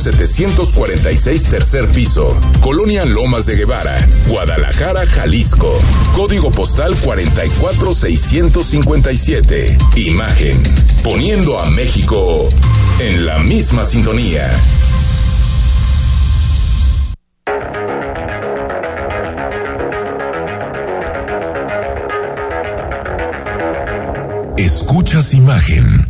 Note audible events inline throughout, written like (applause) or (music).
746 tercer piso, Colonia Lomas de Guevara, Guadalajara, Jalisco. Código postal 44657. Imagen. Poniendo a México en la misma sintonía. Escuchas imagen.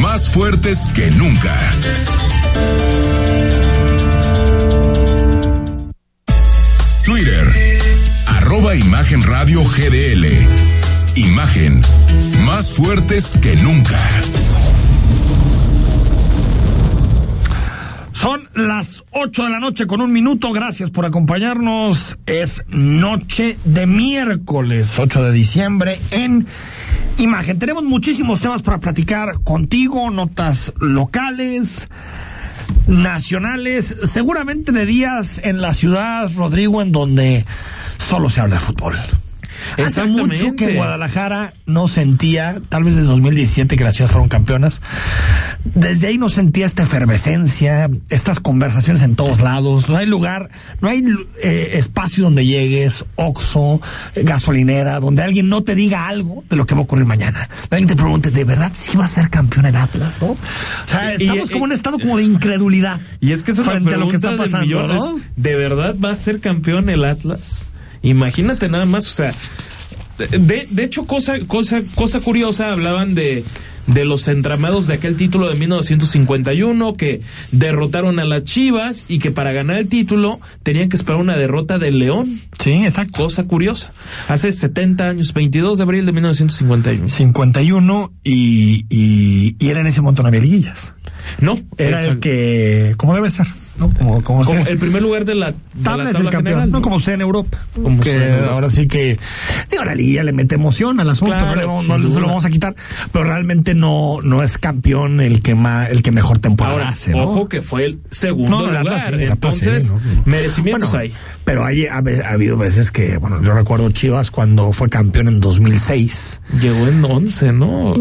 más fuertes que nunca. Twitter, arroba Imagen GDL. Imagen, más fuertes que nunca. Son las 8 de la noche con un minuto. Gracias por acompañarnos. Es noche de miércoles, 8 de diciembre, en Imagen. Tenemos muchísimos temas para platicar contigo, notas locales, nacionales, seguramente de días en la ciudad, Rodrigo, en donde solo se habla de fútbol. Hace mucho que Guadalajara no sentía, tal vez desde 2017 que las chivas fueron campeonas, desde ahí no sentía esta efervescencia, estas conversaciones en todos lados, no hay lugar, no hay eh, espacio donde llegues, oxo, gasolinera, donde alguien no te diga algo de lo que va a ocurrir mañana. Alguien te pregunte, ¿de verdad si va a ser campeón el Atlas? ¿no? O sea, estamos como en un estado como de incredulidad. Y es que esa frente es la a lo que está pasando, ¿no? ¿De verdad va a ser campeón el Atlas? Imagínate nada más, o sea, de, de hecho, cosa, cosa, cosa curiosa, hablaban de, de los entramados de aquel título de 1951 que derrotaron a las Chivas y que para ganar el título tenían que esperar una derrota del León. Sí, exacto. Cosa curiosa. Hace 70 años, 22 de abril de 1951. 51 y, y, y era en ese montón había liguillas. No. Era el que, como debe ser, ¿no? Como, como, como el primer lugar de la, de tabla, la es el campeón, general, no como sea en Europa. Como que sea en Europa. ahora sí que, digo, la liguilla le mete emoción al asunto, Claro, no, no se lo vamos a quitar, pero realmente no, no es campeón el que más, el que mejor temporada Ahora, hace, ¿no? ojo que fue el segundo Atlas lugar. sí, sí, Entonces, merecimientos Bueno, hay. Pero hay, ha, ha habido veces que, bueno, yo recuerdo Chivas cuando fue campeón en 2006. Llegó en 11, ¿no?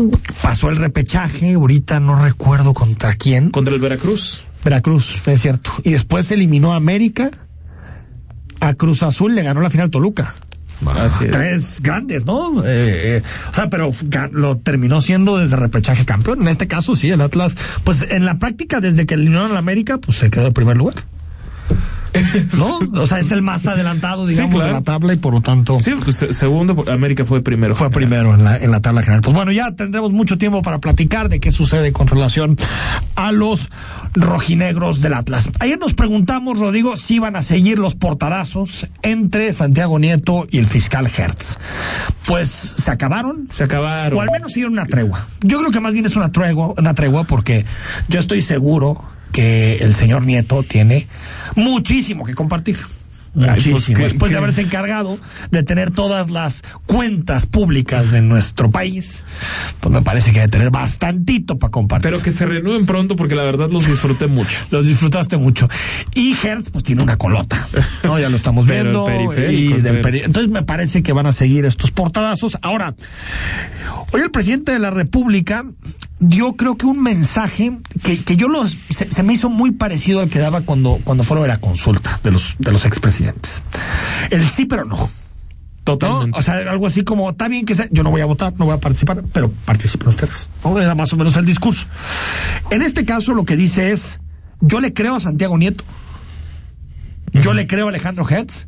Pasó el repechaje, ahorita no recuerdo contra quién. Contra el Veracruz. Veracruz, es cierto. Y después eliminó a América. A Cruz Azul le ganó la final Toluca. Así es. Tres grandes, ¿no? Eh, eh, o sea, pero lo terminó siendo desde repechaje campeón. En este caso, sí, el Atlas, pues en la práctica, desde que eliminaron a la América, pues se quedó en primer lugar. (laughs) ¿No? O sea, es el más adelantado, Sí, digamos, claro. de la tabla y por lo tanto Sí, pues se- segundo, América fue primero. fue primero en la, en la tabla general. Pues bueno, ya tendremos mucho tiempo para platicar de qué sucede con relación a los rojinegros del Atlas. Ayer nos preguntamos, Rodrigo, si iban a seguir los portadazos entre Santiago Nieto y el fiscal Hertz. Pues se acabaron. Se acabaron. O al menos dieron una tregua. Yo creo que más bien es una tregua, una tregua porque yo estoy seguro que el señor Nieto tiene muchísimo que compartir. Pues, Muchísimo. ¿qué- Después de haberse encargado de tener todas las cuentas públicas de nuestro país, pues me parece que debe tener bastantito para compartir. Pero que se renueven pronto porque la verdad los disfruté mucho. (laughs) los disfrutaste mucho. Y Hertz, pues tiene una colota. ¿no? Ya lo estamos (laughs) viendo. y del peri- Entonces me parece que van a seguir estos portadazos. Ahora, hoy el presidente de la República dio creo que un mensaje que, que yo los, se, se me hizo muy parecido al que daba cuando, cuando fue de la consulta de los, de los expresidentes. El sí, pero no. ¿no? Totalmente. O sea, algo así como, está bien que sea, yo no voy a votar, no voy a participar, pero participen ustedes. ¿no? Era más o menos el discurso. En este caso lo que dice es, yo le creo a Santiago Nieto, yo le creo a Alejandro Hertz,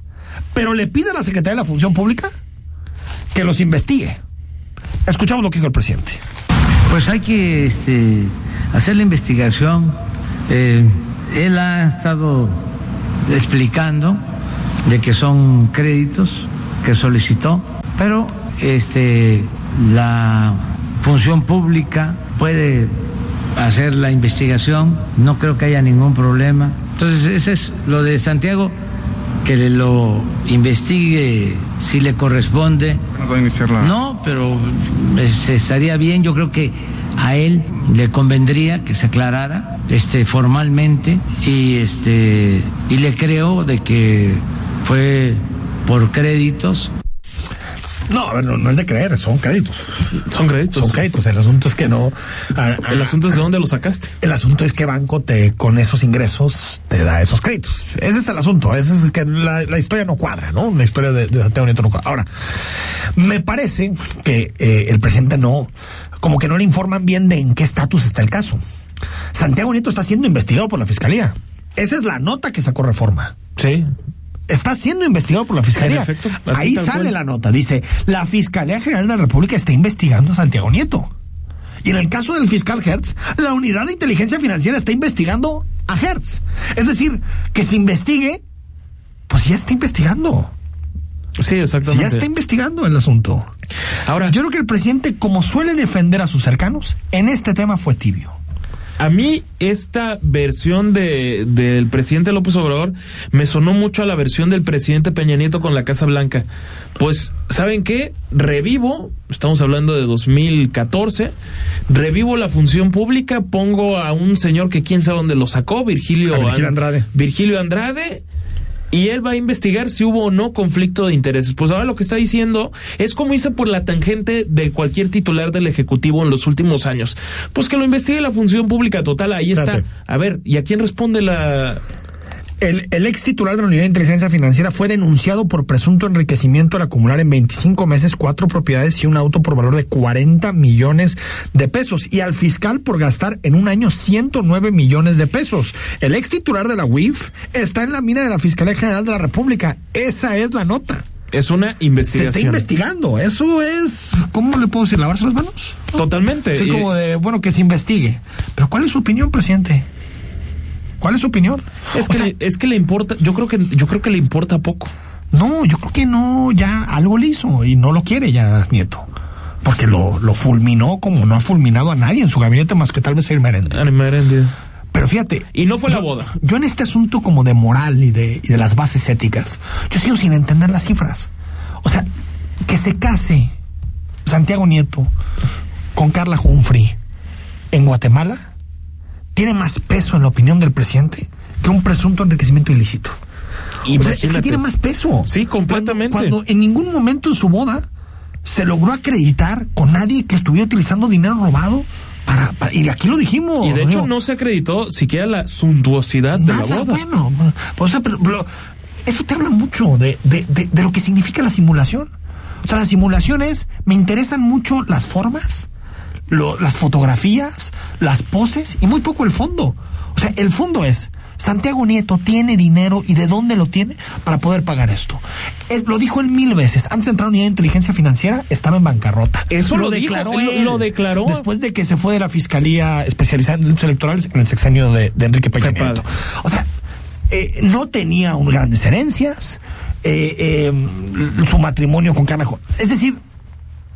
pero le pide a la Secretaría de la Función Pública que los investigue. Escuchamos lo que dijo el presidente. Pues hay que este, hacer la investigación. Eh, él ha estado explicando de que son créditos que solicitó, pero este, la función pública puede hacer la investigación, no creo que haya ningún problema. Entonces, ese es lo de Santiago, que lo investigue si le corresponde. No, pero este, estaría bien, yo creo que a él le convendría que se aclarara este formalmente y este y le creo de que fue por créditos no, a ver, no, es de creer, son créditos. Son créditos. Son créditos. El asunto es que no. el asunto es de dónde lo sacaste. El asunto es que banco te, con esos ingresos, te da esos créditos. Ese es el asunto. Ese es que la, historia no cuadra, ¿no? La historia de, de Santiago Nieto no cuadra. Ahora, me parece que eh, el presidente no, como que no le informan bien de en qué estatus está el caso. Santiago Nieto está siendo investigado por la fiscalía. Esa es la nota que sacó Reforma. Sí está siendo investigado por la Fiscalía. Ahí sale la nota. Dice, la Fiscalía General de la República está investigando a Santiago Nieto. Y en el caso del fiscal Hertz, la unidad de inteligencia financiera está investigando a Hertz. Es decir, que se investigue, pues ya está investigando. Sí, exactamente. ya está investigando el asunto. Ahora, yo creo que el presidente, como suele defender a sus cercanos, en este tema fue tibio. A mí esta versión de, del presidente López Obrador me sonó mucho a la versión del presidente Peña Nieto con la Casa Blanca. Pues, ¿saben qué? Revivo, estamos hablando de 2014, revivo la función pública, pongo a un señor que quién sabe dónde lo sacó, Virgilio, Virgilio Andrade. Virgilio Andrade y él va a investigar si hubo o no conflicto de intereses. Pues ahora lo que está diciendo es como hice por la tangente de cualquier titular del Ejecutivo en los últimos años. Pues que lo investigue la función pública total, ahí está. A ver, ¿y a quién responde la, el, ex titular de la Unidad de Inteligencia Financiera fue denunciado por presunto enriquecimiento al acumular en 25 meses cuatro propiedades y un auto por valor de 40 millones de pesos y al fiscal por gastar en un año 109 millones de pesos. El ex titular de la UIF está en la mina de la Fiscalía General de la República. Esa es la nota. Es una investigación. Se está investigando. Eso es, ¿cómo le puedo decir? ¿Lavarse las manos? Totalmente. Sí, como de, bueno, que se investigue. Pero ¿cuál es su opinión, presidente? ¿Cuál es su opinión? Es que, le, es que le importa, yo creo que, yo creo que le importa poco. No, yo creo que no, ya algo le hizo y no lo quiere ya Nieto. Porque lo, lo fulminó como no ha fulminado a nadie en su gabinete más que tal vez el merende. Pero fíjate. Y no fue la boda. Yo en este asunto como de moral y de, y de las bases éticas, yo sigo sin entender las cifras. O sea, que se case Santiago Nieto con Carla Humphrey en Guatemala tiene más peso en la opinión del presidente que un presunto enriquecimiento ilícito. Y es que tiene más peso. Sí, completamente. Cuando, en ningún momento en su boda se logró acreditar con nadie que estuviera utilizando dinero robado para, y aquí lo dijimos. Y de hecho no se acreditó siquiera la suntuosidad de la boda. Bueno, pues, eso te habla mucho de, de, de lo que significa la simulación. O sea, la simulación es, me interesan mucho las formas, las fotografías, las poses y muy poco el fondo. O sea, el fondo es, Santiago Nieto tiene dinero y de dónde lo tiene para poder pagar esto. lo dijo él mil veces. Antes de entrar a unidad de inteligencia financiera, estaba en bancarrota. Eso lo, declaró. él, lo declaró. Después de que se fue de la fiscalía especializada en delitos electorales en el sexenio de, Enrique Peña Nieto. O sea, eh, no tenía un, grandes herencias. Eh, eh, su matrimonio con Carla. Es decir,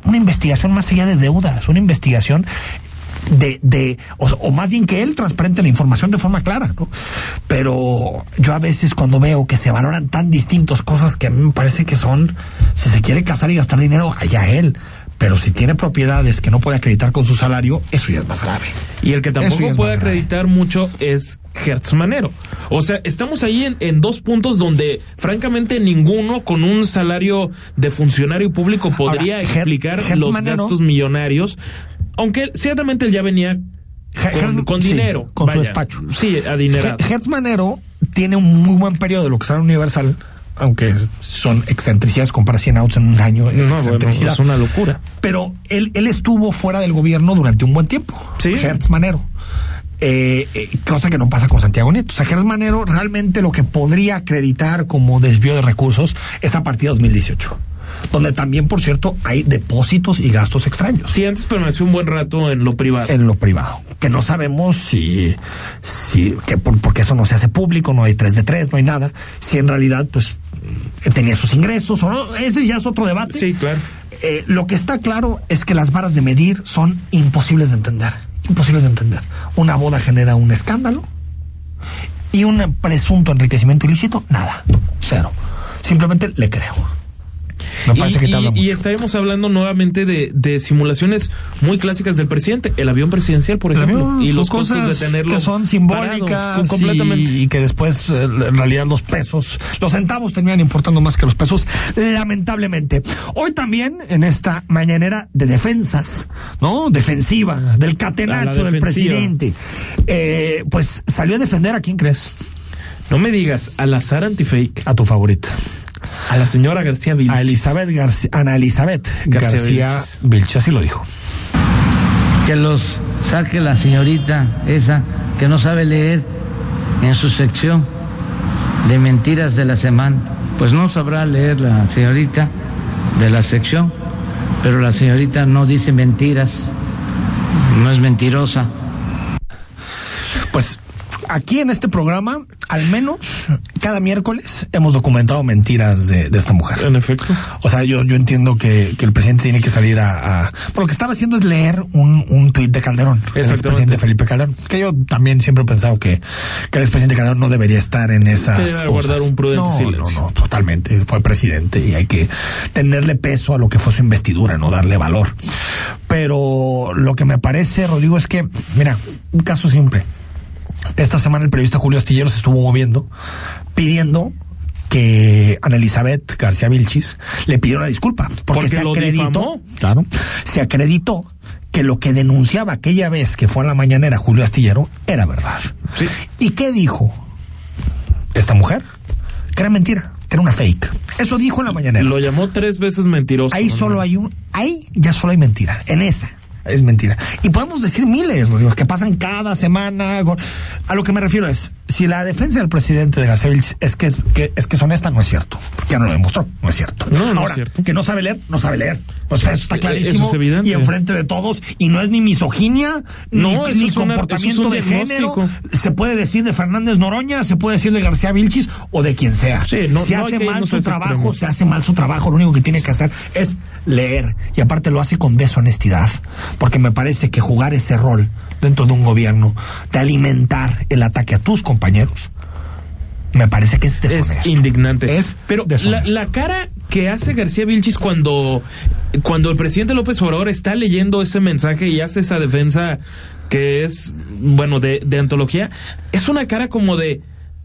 una investigación más allá de deudas, una investigación de, de o, más bien que él transparente la información de forma clara, ¿no? Pero yo a veces cuando veo que se valoran tan distintos cosas que a mí me parece que son, si se quiere casar y gastar dinero, allá él. Pero si tiene propiedades que no puede acreditar con su salario, eso ya es más grave. Y el que tampoco puede acreditar mucho es Hertz Manero. O sea, estamos ahí en, en, dos puntos donde, francamente, ninguno con un salario de funcionario público podría explicar los gastos millonarios. Aunque ciertamente él ya venía con, dinero. con su despacho. Sí, adinerado. Hertz Manero tiene un muy buen periodo de lo que sale Universal aunque son excentricidades, comprar 100 autos en un año es, es una locura. Pero él, él estuvo fuera del gobierno durante un buen tiempo. Sí. Hertz Manero. Eh, eh, cosa que no pasa con Santiago Nieto. O sea, Hertz Manero realmente lo que podría acreditar como desvío de recursos es a partir de 2018 donde también, por cierto, hay depósitos y gastos extraños. Sí, antes permaneció un buen rato en lo privado. En lo privado. Que no sabemos si, si, que por, porque eso no se hace público, no hay 3 de 3, no hay nada. Si en realidad, pues, tenía sus ingresos o no, ese ya es otro debate. Sí, claro. Eh, lo que está claro es que las varas de medir son imposibles de entender. imposibles de entender. Una boda genera un escándalo y un presunto enriquecimiento ilícito, nada, cero. Simplemente le creo y, estaremos hablando nuevamente de, simulaciones muy clásicas del presidente, el avión presidencial, por ejemplo, y los costos de tenerlo que son simbólicas completamente. Y, que después eh, en realidad los pesos, los centavos terminan importando más que los pesos, lamentablemente. Hoy también en esta mañanera de defensas, ¿no? Defensiva del catenacho del presidente, eh, pues salió a defender a quién crees. No me digas, al azar antifake. A tu favorita. A la señora García Vilches. A Elizabeth García, Ana Elizabeth García, Vilches. así lo dijo. Que los saque la señorita esa que no sabe leer en su sección de mentiras de la semana. Pues no sabrá leer la señorita de la sección, pero la señorita no dice mentiras, no es mentirosa. Pues aquí en este programa, al menos cada miércoles, hemos documentado mentiras de, esta mujer. En efecto. O sea, yo, yo entiendo que, el presidente tiene que salir a, lo que estaba haciendo es leer un, un tuit de Calderón, el expresidente Felipe Calderón. Que yo también siempre he pensado que, que el expresidente Calderón no debería estar en esas cosas. guardar un prudente no, silencio. No, no, totalmente. Fue presidente y hay que tenerle peso a lo que fue su investidura, no darle valor. Pero lo que me parece, Rodrigo, es que, mira, un caso simple esta semana el periodista Julio Astillero se estuvo moviendo pidiendo que Ana Elizabeth García Vilchis le pidió una disculpa porque, se acreditó, claro, se acreditó que lo que denunciaba aquella vez que fue a la mañanera Julio Astillero era verdad. ¿Y qué dijo esta mujer? Que era mentira, que era una fake. Eso dijo en la mañanera. Lo llamó tres veces mentiroso. Ahí solo hay un, ahí ya solo hay mentira, en esa es mentira. Y podemos decir miles, que pasan cada semana. A lo que me refiero es, si la defensa del presidente de la es que es, que es que es honesta, no es cierto. Ya no lo demostró, no es cierto. No, Ahora, es cierto. que no sabe leer, no sabe leer. Pues eso está clarísimo. Eso es y enfrente de todos. Y no es ni misoginia, no, ni, comportamiento de género. Se puede decir de Fernández Noroña, se puede decir de García Vilchis o de quien sea. si hace mal su trabajo, se hace mal su trabajo. Lo único que tiene que hacer es leer. Y aparte lo hace con deshonestidad. Porque me parece que jugar ese rol dentro de un gobierno, de alimentar el ataque a tus compañeros, me parece que es deshonesto. Es indignante. Es Pero la, cara que hace García Vilchis cuando, cuando el presidente López Obrador está leyendo ese mensaje y hace esa defensa que es, bueno, de, de antología, es una cara como de,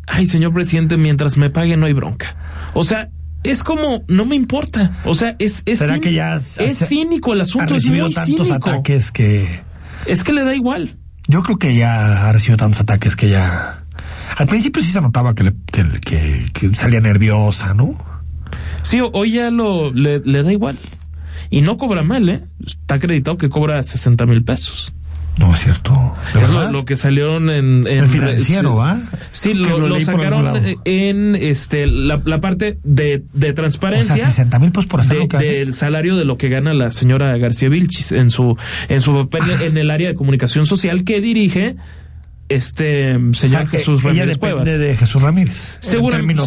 ay, señor presidente, mientras me pague no hay bronca. O sea, es como, no me importa. O sea, es, es, que ya es cínico el asunto, es muy tantos ataques que... Es que le da igual. Yo creo que ya ha recibido tantos ataques que ya... Al principio sí se notaba que, que, salía nerviosa, ¿no? Sí, hoy ya lo, le, le da igual. Y no cobra mal, ¿eh? Está acreditado que cobra 60 mil pesos. No es cierto. Es lo, que salieron en, el financiero, ¿ah? Sí, lo, sacaron en este la, parte de, de transparencia. O sea, 60 mil pesos por hacer lo que Del salario de lo que gana la señora García Vilchis en su en su papel ah. en el área de comunicación social que dirige este señor Jesús Ramírez depende de Jesús Ramírez. seguramente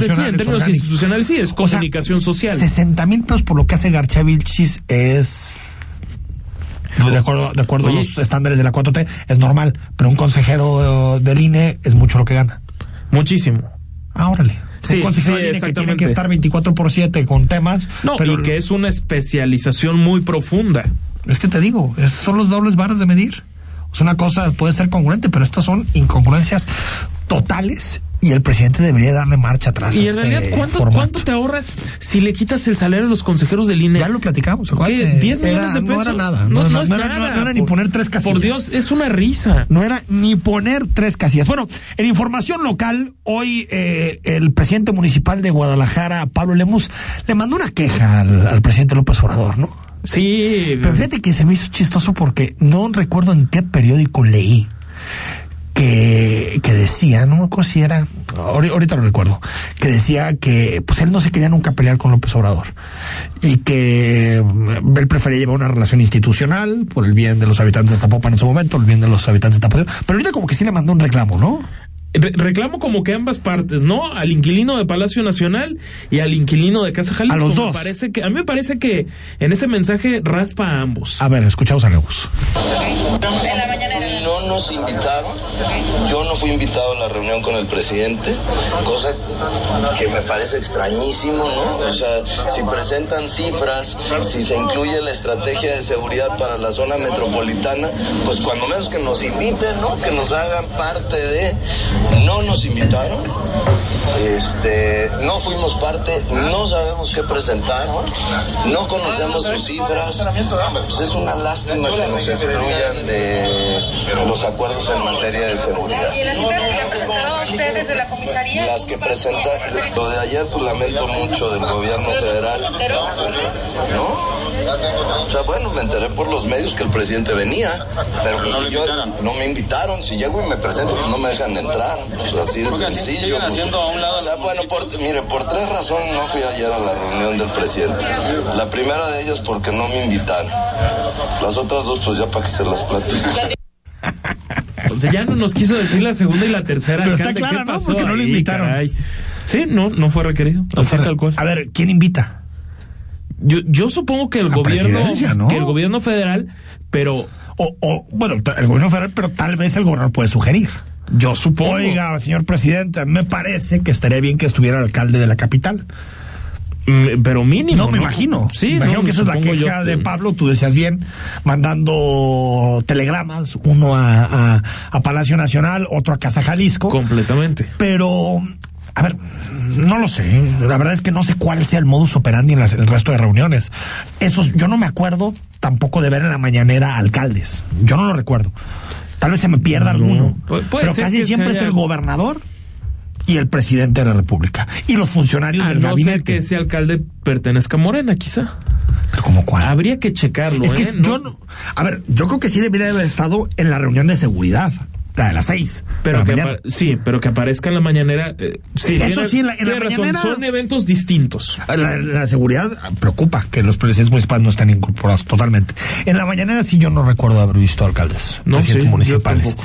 sí, en términos institucionales sí, es comunicación social. 60 mil pesos por lo que hace García Vilchis es de acuerdo, de acuerdo a los estándares de la 4T, es normal, pero un consejero del INE es mucho lo que gana. Muchísimo. Ah, órale. Sí, un consejero del INE que tiene que estar 24 por 7 con temas. No, pero y que es una especialización muy profunda. Es que te digo, son los dobles varas de medir. Es una cosa, puede ser congruente, pero estas son incongruencias totales y el presidente debería darle marcha atrás. Y en este realidad, ¿cuánto, te ahorras si le quitas el salario a los consejeros del INE? Ya lo platicamos. ¿Qué? ¿10 millones de pesos? No era nada. No, no, era, ni poner tres casillas. Por Dios, es una risa. No era ni poner tres casillas. Bueno, en información local, hoy eh, el presidente municipal de Guadalajara, Pablo Lemus, le mandó una queja al, al presidente López Obrador, ¿no? Sí. Pero fíjate que se me hizo chistoso porque no recuerdo en qué periódico leí que, que decía, no me acuerdo si era, ahorita lo recuerdo, que decía que pues él no se quería nunca pelear con López Obrador y que mm, él prefería llevar una relación institucional por el bien de los habitantes de Zapopan en su momento, el bien de los habitantes de Zapopan, pero ahorita como que sí le mandó un reclamo, ¿no? reclamo como que ambas partes, ¿no? Al inquilino de Palacio Nacional y al inquilino de Casa Jalisco. A los dos. parece que, a mí me parece que en ese mensaje raspa a ambos. A ver, escuchamos a Leus. No nos invitaron. Yo no fui invitado a la reunión con el presidente, cosa que me parece extrañísimo, ¿no? O sea, si presentan cifras, si se incluye la estrategia de seguridad para la zona metropolitana, pues cuando menos que nos inviten, ¿no? Que nos hagan parte de no nos invitaron, este, no fuimos parte, no sabemos qué presentar, no conocemos sus cifras, es una lástima que nos excluyan de los acuerdos en materia de seguridad. ¿Y las cifras que le han presentado a ustedes de la comisaría? Las que presenta, lo de ayer pues lamento mucho del gobierno federal. ¿No? O sea, bueno, me enteré por los medios que el presidente venía, pero pues no, yo, no me invitaron. Si llego y me presento, pues no me dejan entrar. Pues así es sencillo. Pues. o sea, bueno, por, mire, por tres razones no fui ayer a la reunión del presidente. La primera de ellas porque no me invitaron. Las otras dos, pues ya para que se las platique. O sea, ya no nos quiso decir la segunda y la tercera. Pero está claro, ¿no? Porque no lo invitaron. Sí, no, no fue requerido. tal cual. A ver, ¿quién invita? Yo, yo supongo que el gobierno, que el gobierno federal, pero o, o, bueno, el gobierno federal, pero tal vez el gobernador puede sugerir. Yo supongo. Oiga, señor presidente, me parece que estaría bien que estuviera el alcalde de la capital. Mm, pero mínimo. No, me imagino. Sí, me imagino que esa es la queja de Pablo, tú decías bien, mandando telegramas, uno a, a, a Palacio Nacional, otro a Casa Jalisco. Completamente. Pero a ver, no lo sé. La verdad es que no sé cuál sea el modus operandi en, el resto de reuniones. Esos, yo no me acuerdo tampoco de ver en la mañanera alcaldes. Yo no lo recuerdo. Tal vez se me pierda alguno. pero casi siempre es el gobernador y el presidente de la República. Y los funcionarios del no gabinete. que ese alcalde pertenezca a Morena, quizá. ¿Pero como cuál? Habría que checarlo. Es que ¿eh? yo A ver, yo creo que sí debería haber estado en la reunión de seguridad la de las seis. Pero que sí, pero que aparezca en la mañanera. Eh, sí, Eso sí, en la, mañanera. Son eventos distintos. La, seguridad preocupa que los presidentes municipales no estén incorporados totalmente. En la mañanera sí yo no recuerdo haber visto alcaldes, no, presidentes municipales.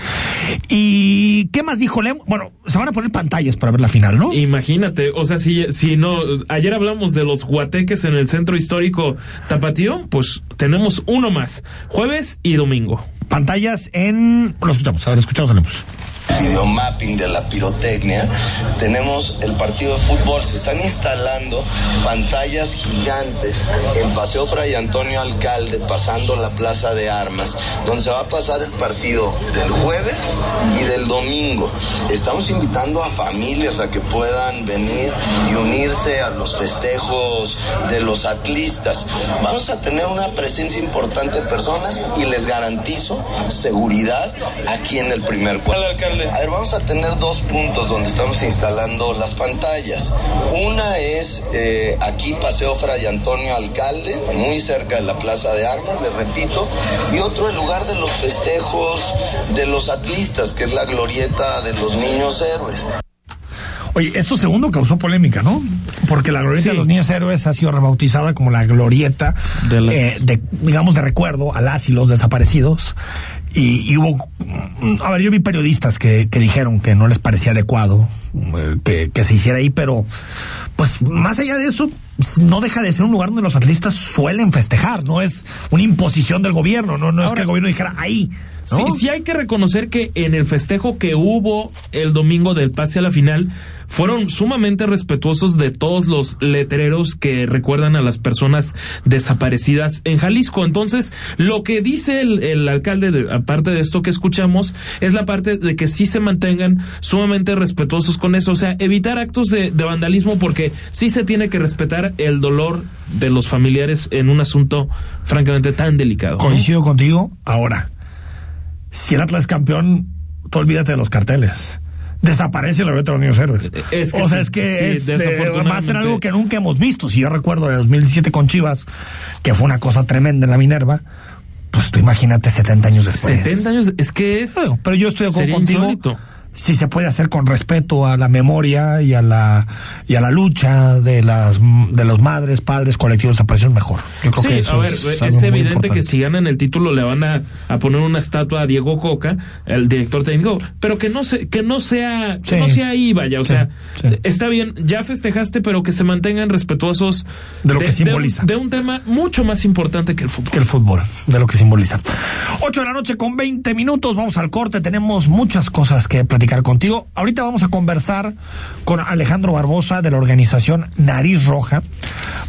¿Y qué más dijo Lem? Bueno, se van a poner pantallas para ver la final, ¿no? Imagínate, o sea, si, si no. Ayer hablamos de los guateques en el centro histórico Tapatío, pues tenemos uno más, jueves y domingo pantallas en. Lo escuchamos, a ver, escuchamos, tenemos videomapping de la pirotecnia. Tenemos el partido de fútbol, se están instalando pantallas gigantes en Paseo Fray Antonio Alcalde, pasando la Plaza de Armas, donde se va a pasar el partido del jueves y del domingo. Estamos invitando a familias a que puedan venir y unirse a los festejos de los atlistas. Vamos a tener una presencia importante de personas y les garantizo seguridad aquí en el primer A ver, vamos a tener dos puntos donde estamos instalando las pantallas. Una es eh, aquí Paseo Fray Antonio Alcalde, muy cerca de la Plaza de Armas, le repito, y otro el lugar de los festejos de los atlistas, que es la glorieta de los niños héroes. Oye, esto segundo causó polémica, ¿no? Porque la glorieta de los niños héroes ha sido rebautizada como la glorieta de, eh, digamos, de recuerdo a las y los desaparecidos. Y, hubo, a ver, yo vi periodistas que, que dijeron que no les parecía adecuado eh, que, se hiciera ahí, pero pues más allá de eso, no deja de ser un lugar donde los atletas suelen festejar, no es una imposición del gobierno, no, no es que el gobierno dijera ahí. Sí, sí hay que reconocer que en el festejo que hubo el domingo del pase a la final, fueron sumamente respetuosos de todos los letreros que recuerdan a las personas desaparecidas en Jalisco. Entonces, lo que dice el, alcalde, aparte de esto que escuchamos, es la parte de que sí se mantengan sumamente respetuosos con eso. O sea, evitar actos de, de vandalismo porque sí se tiene que respetar el dolor de los familiares en un asunto francamente tan delicado. Coincido contigo. Ahora, si el Atlas es campeón, tú olvídate de los carteles desaparece la reta de los niños héroes. o sea, es que eh, va a ser algo que nunca hemos visto. Si yo recuerdo de 2017 con Chivas, que fue una cosa tremenda en la Minerva, pues tú imagínate 70 años después. 70 años, es que es. pero yo estoy de acuerdo contigo. Si se puede hacer con respeto a la memoria y a la y a la lucha de las de los madres, padres, colectivos de mejor. Yo creo que eso a ver, es, evidente que si ganan el título le van a, a, poner una estatua a Diego Coca, el director técnico, pero que no se, que no sea, que no sea ahí, vaya, o sea, está bien, ya festejaste, pero que se mantengan respetuosos de lo que simboliza. De un, tema mucho más importante que el fútbol. Que el fútbol, de lo que simboliza. 8 de la noche con 20 minutos, vamos al corte, tenemos muchas cosas que platicar contigo. Ahorita vamos a conversar con Alejandro Barbosa de la organización Nariz Roja,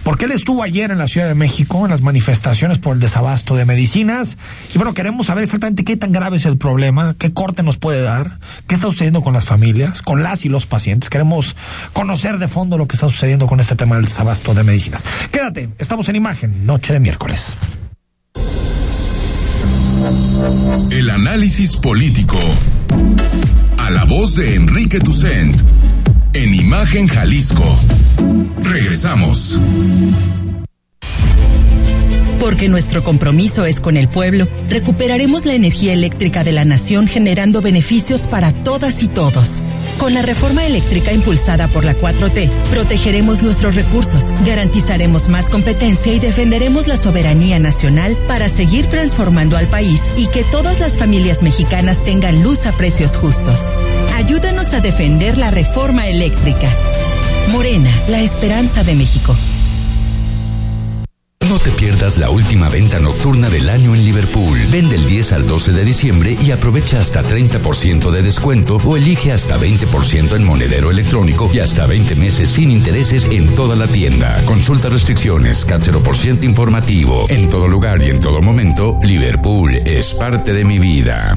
porque él estuvo ayer en la Ciudad de México en las manifestaciones por el desabasto de medicinas. Y bueno, queremos saber exactamente qué tan grave es el problema, qué corte nos puede dar, qué está sucediendo con las familias, con las y los pacientes. Queremos conocer de fondo lo que está sucediendo con este tema del desabasto de medicinas. Quédate, estamos en imagen, noche de miércoles. El análisis político a la voz de Enrique Tucent en Imagen Jalisco. Regresamos. Porque nuestro compromiso es con el pueblo, recuperaremos la energía eléctrica de la nación generando beneficios para todas y todos. Con la reforma eléctrica impulsada por la 4T, protegeremos nuestros recursos, garantizaremos más competencia y defenderemos la soberanía nacional para seguir transformando al país y que todas las familias mexicanas tengan luz a precios justos. Ayúdanos a defender la reforma eléctrica. Morena, la esperanza de México. No te pierdas la última venta nocturna del año en Liverpool. Vende el 10 al 12 de diciembre y aprovecha hasta 30% de descuento o elige hasta 20% en monedero electrónico y hasta 20 meses sin intereses en toda la tienda. Consulta restricciones, ciento informativo. En todo lugar y en todo momento, Liverpool es parte de mi vida.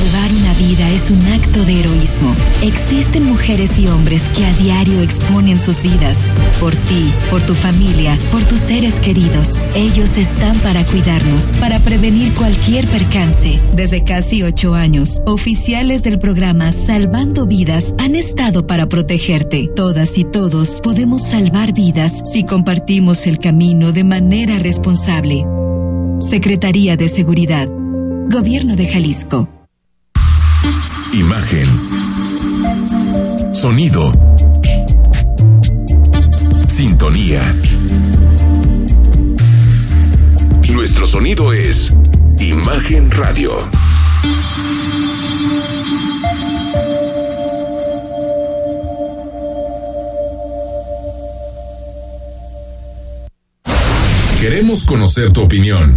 Salvar una vida es un acto de heroísmo. Existen mujeres y hombres que a diario exponen sus vidas. Por ti, por tu familia, por tus seres queridos. Ellos están para cuidarnos, para prevenir cualquier percance. Desde casi ocho años, oficiales del programa Salvando Vidas han estado para protegerte. Todas y todos podemos salvar vidas si compartimos el camino de manera responsable. Secretaría de Seguridad. Gobierno de Jalisco. Imagen. Sonido. Sintonía. Nuestro sonido es Imagen Radio. Queremos conocer tu opinión.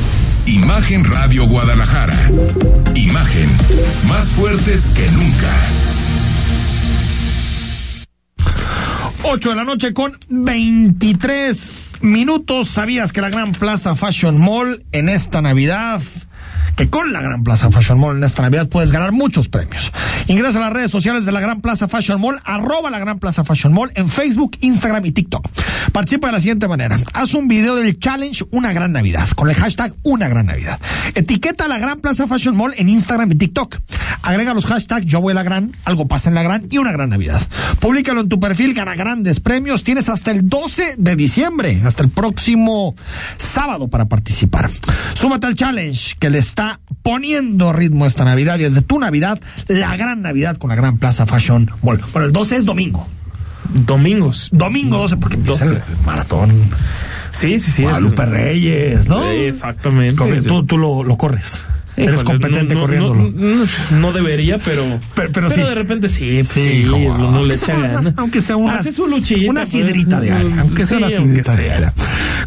Imagen Radio Guadalajara. Imagen más fuertes que nunca. 8 de la noche con 23 minutos. ¿Sabías que la Gran Plaza Fashion Mall en esta Navidad que con la Gran Plaza Fashion Mall en esta Navidad puedes ganar muchos premios. Ingresa a las redes sociales de la Gran Plaza Fashion Mall, arroba la Gran Plaza Fashion Mall en Facebook, Instagram y TikTok. Participa de la siguiente manera. Haz un video del challenge Una Gran Navidad con el hashtag Una Gran Navidad. Etiqueta a la Gran Plaza Fashion Mall en Instagram y TikTok. Agrega los hashtags Yo voy a la Gran, Algo pasa en la Gran y Una Gran Navidad. Públicalo en tu perfil, gana grandes premios. Tienes hasta el 12 de diciembre, hasta el próximo sábado para participar. Súbate al challenge que le está poniendo ritmo esta Navidad y desde tu Navidad, la gran Navidad con la Gran Plaza Fashion Mall. Bueno, el 12 es domingo. Domingos. Domingo 12, porque empieza el maratón. Sí, sí, sí. Guadalupe Reyes, ¿no? Exactamente. Tú, tú lo, lo corres. Eres competente no, corriéndolo. No, debería, pero. Pero, sí. de repente sí. Sí, no le echa gana. (laughs) Aunque sea una. Hace su luchita. Una sidrita de área. Aunque sea una sidrita de área.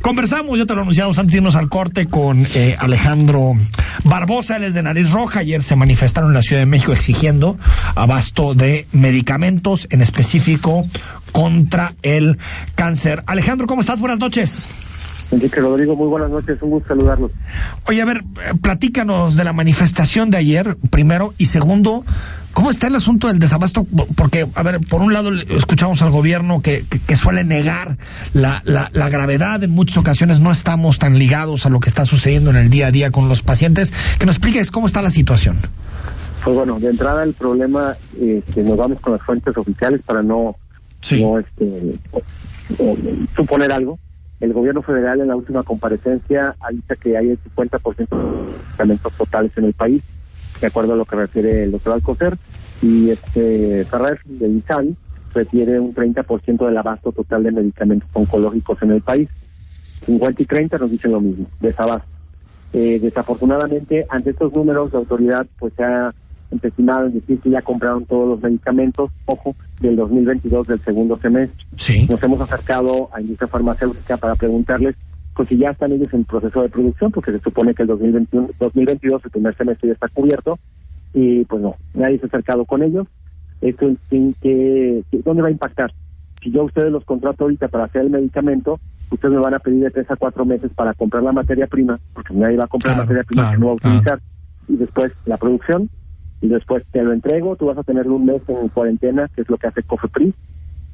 Conversamos, ya te lo anunciamos antes de irnos al corte con eh, Alejandro Barbosa, él es de Nariz Roja. Ayer se manifestaron en la Ciudad de México exigiendo abasto de medicamentos, en específico contra el cáncer. Alejandro, ¿cómo estás? Buenas noches. Enrique Rodrigo, muy buenas noches, un gusto saludarlos. Oye, a ver, platícanos de la manifestación de ayer, primero, y segundo, ¿Cómo está el asunto del desabasto? Porque, a ver, por un lado escuchamos al gobierno que, que, suele negar la, la, la, gravedad, en muchas ocasiones no estamos tan ligados a lo que está sucediendo en el día a día con los pacientes. Que nos expliques cómo está la situación. Pues bueno, de entrada el problema eh, que nos vamos con las fuentes oficiales para no, no este, suponer algo. El gobierno federal en la última comparecencia avisa que hay el 50% de medicamentos totales en el país de acuerdo a lo que refiere el doctor Alcocer, y este Ferrer de INSAN refiere un 30% del abasto total de medicamentos oncológicos en el país. 50 y 30 nos dicen lo mismo, desabasto. Eh, desafortunadamente, ante estos números, la autoridad pues ha empecinado en decir que ya compraron todos los medicamentos, ojo, del 2022 del segundo semestre. Sí. Nos hemos acercado a industria farmacéutica para preguntarles pues si ya están ellos en proceso de producción, porque se supone que el 2021, 2022, el primer semestre ya está cubierto, y pues no, nadie se ha acercado con ellos. Esto sin que, ¿dónde va a impactar? Si yo a ustedes los contrato ahorita para hacer el medicamento, ustedes me van a pedir de tres a cuatro meses para comprar la materia prima, porque nadie va a comprar materia prima que no va a utilizar, y después la producción, y después te lo entrego, tú vas a tener un mes en cuarentena, que es lo que hace Cofepris,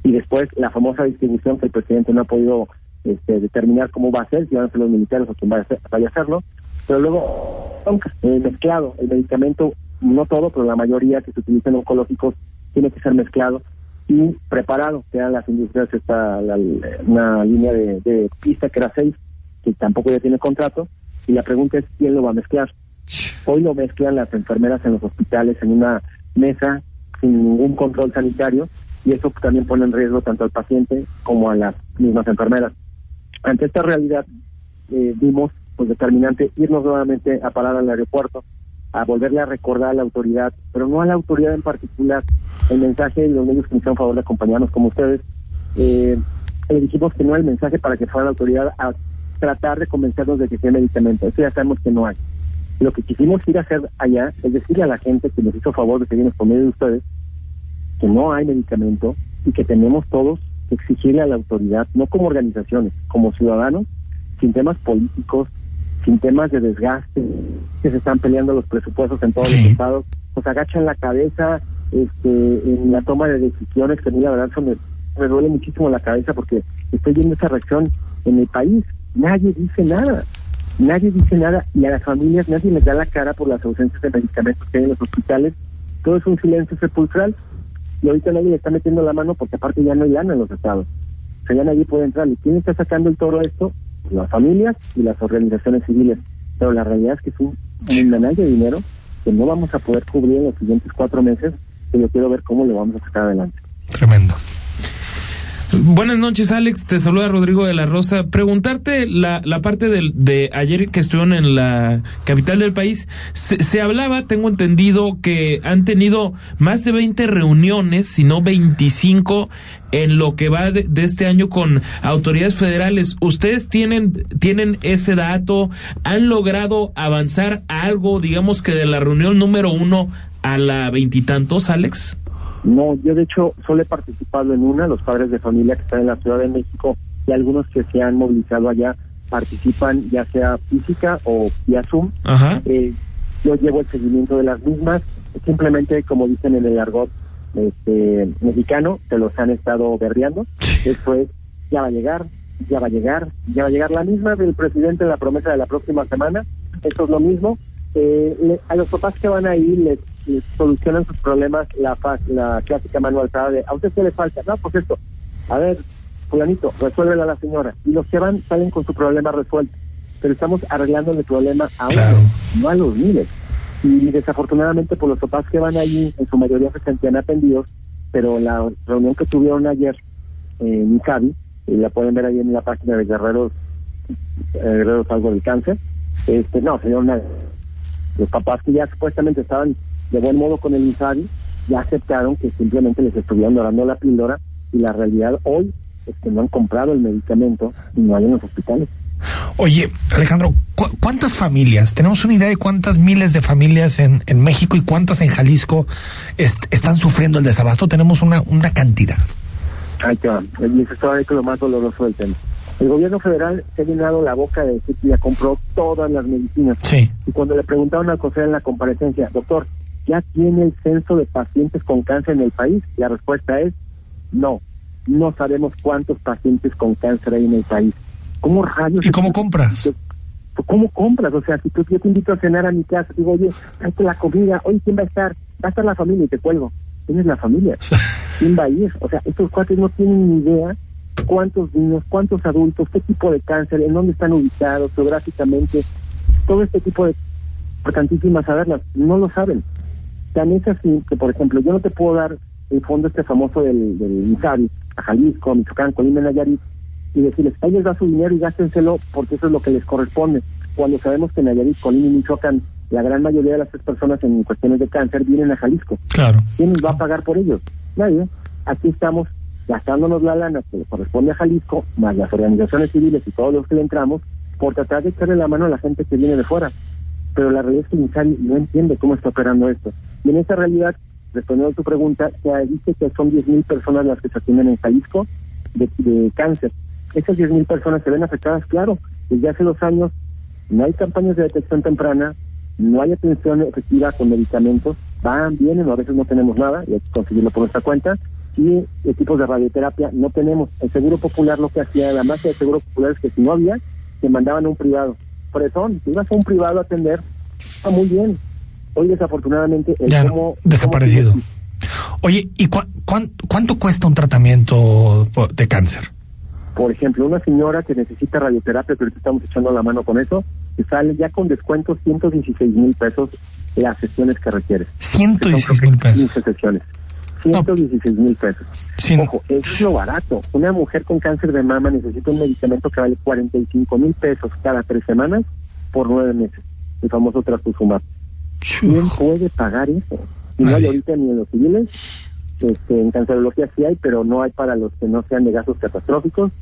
y después la famosa distribución que el presidente no ha podido este, determinar cómo va a ser, si van a los militares o quién va a vaya a hacerlo, pero luego eh, mezclado, el medicamento, no todo, pero la mayoría que se utiliza en oncológicos tiene que ser mezclado y preparado, que las industrias está una línea de, pista que era seis, que tampoco ya tiene contrato, y la pregunta es quién lo va a mezclar. Hoy lo mezclan las enfermeras en los hospitales en una mesa sin ningún control sanitario y eso también pone en riesgo tanto al paciente como a las mismas enfermeras. Ante esta realidad, eh, vimos pues determinante irnos nuevamente a parar al aeropuerto, a volverle a recordar a la autoridad, pero no a la autoridad en particular, el mensaje de los medios que nos hicieron favor de acompañarnos como ustedes. Eh, le dijimos que no hay mensaje para que fuera la autoridad a tratar de convencernos de que tiene medicamento. Eso ya sabemos que no hay. Lo que quisimos ir a hacer allá es decirle a la gente que nos hizo favor de seguirnos por medio de ustedes que no hay medicamento y que tenemos todos exigirle a la autoridad, no como organizaciones, como ciudadanos, sin temas políticos, sin temas de desgaste, que se están peleando los presupuestos en todos los estados, pues agachan la cabeza este, en la toma de decisiones, que a mí la verdad me, me duele muchísimo la cabeza porque estoy viendo esa reacción en el país. Nadie dice nada, nadie dice nada y a las familias nadie les da la cara por las ausencias de medicamentos que hay en los hospitales. Todo es un silencio sepulcral y ahorita nadie le está metiendo la mano porque aparte ya no hay lana en los estados. O sea, ya nadie puede entrar. ¿Y quién está sacando el toro a esto? Las familias y las organizaciones civiles. Pero la realidad es que es un mundanal de dinero que no vamos a poder cubrir en los siguientes cuatro meses y yo quiero ver cómo lo vamos a sacar adelante. Tremendo. Buenas noches, Alex. Te saluda Rodrigo de la Rosa. Preguntarte la, la parte de, de ayer que estuvieron en la capital del país. Se, hablaba, tengo entendido, que han tenido más de 20 reuniones, si no 25, en lo que va de, este año con autoridades federales. ¿Ustedes tienen, tienen ese dato? ¿Han logrado avanzar algo, digamos que de la reunión número uno a la veintitantos, Alex? No, yo de hecho solo he participado en una, los padres de familia que están en la Ciudad de México y algunos que se han movilizado allá participan ya sea física o vía Zoom. Eh, yo llevo el seguimiento de las mismas, simplemente como dicen en el argot este, mexicano, se los han estado berreando. Eso es, ya va a llegar, ya va a llegar, ya va a llegar la misma del presidente en la promesa de la próxima semana. Esto es lo mismo. Eh, a los papás que van a ir les solucionan sus problemas la, la clásica manualidad de, ¿a usted qué le falta? No, pues esto, a ver, fulanito, resuélvela a la señora. Y los que van salen con su problema resuelto. Pero estamos arreglando el problema a uno, no a los miles. Y desafortunadamente, por los papás que van allí, en su mayoría se sentían atendidos, pero la reunión que tuvieron ayer en ICABI, y la pueden ver ahí en la página de Guerreros, eh, Guerreros Algo del Cáncer, este, no, señor, los papás que ya supuestamente estaban de buen modo con el INSABI, ya aceptaron que simplemente les estuvieron dorando la píldora y la realidad hoy es que no han comprado el medicamento y no hay en los hospitales. Oye, Alejandro, ¿cuántas familias? Tenemos una idea de cuántas miles de familias en, en México y cuántas en Jalisco están sufriendo el desabasto. Tenemos una, una cantidad. Ahí te va. Y eso es lo más doloroso del tema. El gobierno federal se ha llenado la boca de decir que ya compró todas las medicinas. Sí. Y cuando le preguntaron al consejo en la comparecencia, doctor, ¿ya tiene el censo de pacientes con cáncer en el país? La respuesta es no. No sabemos cuántos pacientes con cáncer hay en el país. ¿Cómo rayos? ¿Y cómo compras? ¿Cómo compras? O sea, si tú, yo te invito a cenar a mi casa, digo, oye, tráete la comida, oye, ¿quién va a estar? Va a estar la familia y te cuelgo. ¿Quién es la familia? (laughs) ¿Quién va a ir? O sea, estos cuates no tienen ni idea cuántos niños, cuántos adultos, qué tipo de cáncer, en dónde están ubicados geográficamente, todo este tipo de importantísimas saberlas, no lo saben. Tan es así que, por ejemplo, yo no te puedo dar el fondo este famoso del, del a Jalisco, a Michoacán, Colima, Nayarit, y decirles, ahí les da su dinero y gástenselo porque eso es lo que les corresponde. Cuando sabemos que Nayarit, Colima y Michoacán, la gran mayoría de las personas en cuestiones de cáncer vienen a Jalisco. Claro. ¿Quién va a pagar por ellos? Nadie. Aquí estamos gastándonos la lana que le corresponde a Jalisco, más las organizaciones civiles y todos los que le entramos, por tratar de echarle la mano a la gente que viene de fuera. Pero la realidad es que Insari no entiende cómo está operando esto. En esa realidad, respondiendo a tu pregunta, se dice que son 10.000 personas las que se atienden en Jalisco de, de cáncer. Esas 10.000 personas se ven afectadas, claro, desde hace dos años no hay campañas de detección temprana, no hay atención efectiva con medicamentos, van, vienen, a veces no tenemos nada, y hay que conseguirlo por nuestra cuenta, y equipos de radioterapia no tenemos. El Seguro Popular lo que hacía, la masa de Seguro Popular es que si no había, te mandaban a un privado. Por eso, si ibas a un privado a atender, está muy bien. Hoy desafortunadamente el ya desaparecido. Oye, ¿y cuánto cuesta un tratamiento de cáncer? Por ejemplo, una señora que necesita radioterapia, pero estamos echando la mano con eso, que sale ya con descuento 116 mil pesos las sesiones que requiere. 116 mil pesos. 15 sesiones. 116 mil pesos. Ojo, eso es lo barato. Una mujer con cáncer de mama necesita un medicamento que vale 45 mil pesos cada tres semanas por nueve meses. El famoso trastuzumab. ¿Quién puede pagar eso? Y no hay ahorita ni en los civiles. Este, en cancerología sí hay, pero no hay para los que no sean de gastos catastróficos.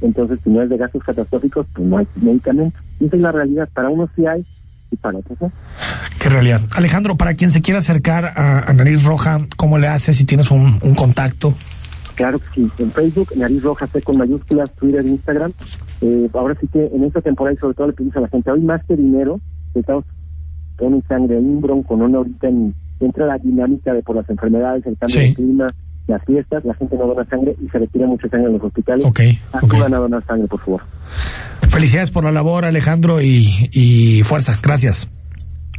Entonces, si no es de gastos catastróficos, pues no hay medicamento. Esa es la realidad. Para unos sí hay, y para otros no. Qué realidad. Alejandro, para quien se quiera acercar a, Nariz Roja, ¿cómo le haces si tienes un, contacto? Claro que sí. En Facebook, Nariz Roja, C con mayúsculas, Twitter, Instagram. Eh, ahora sí que en esta temporada y sobre todo le pedimos a la gente, hoy más que dinero, estamos con sangre, un bronco, no ahorita en entra la dinámica de por las enfermedades, el cambio de clima, las fiestas, la gente no dona sangre y se retira mucha sangre en los hospitales. Ok. Acudan a donar sangre, por favor. Felicidades por la labor, Alejandro, y, y fuerzas. Gracias.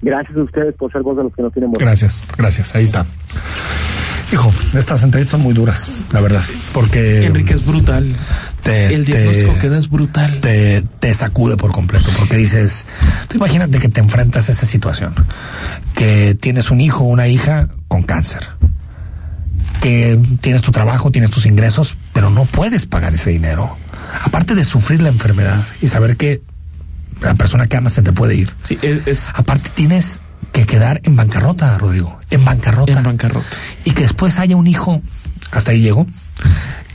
Gracias a ustedes por ser voz de los que no tienen voz. Gracias, gracias. Ahí está. Hijo, estas entrevistas son muy duras, la verdad, porque... Enrique es brutal. El diagnóstico que da es brutal. Te, te sacude por completo, porque dices, tú imagínate que te enfrentas a esa situación, que tienes un hijo o una hija con cáncer, que tienes tu trabajo, tienes tus ingresos, pero no puedes pagar ese dinero. Aparte de sufrir la enfermedad y saber que la persona que amas se te puede ir. Sí, es... Aparte tienes que quedar en bancarrota, Rodrigo. En bancarrota. En bancarrota. Y que después haya un hijo, hasta ahí llegó,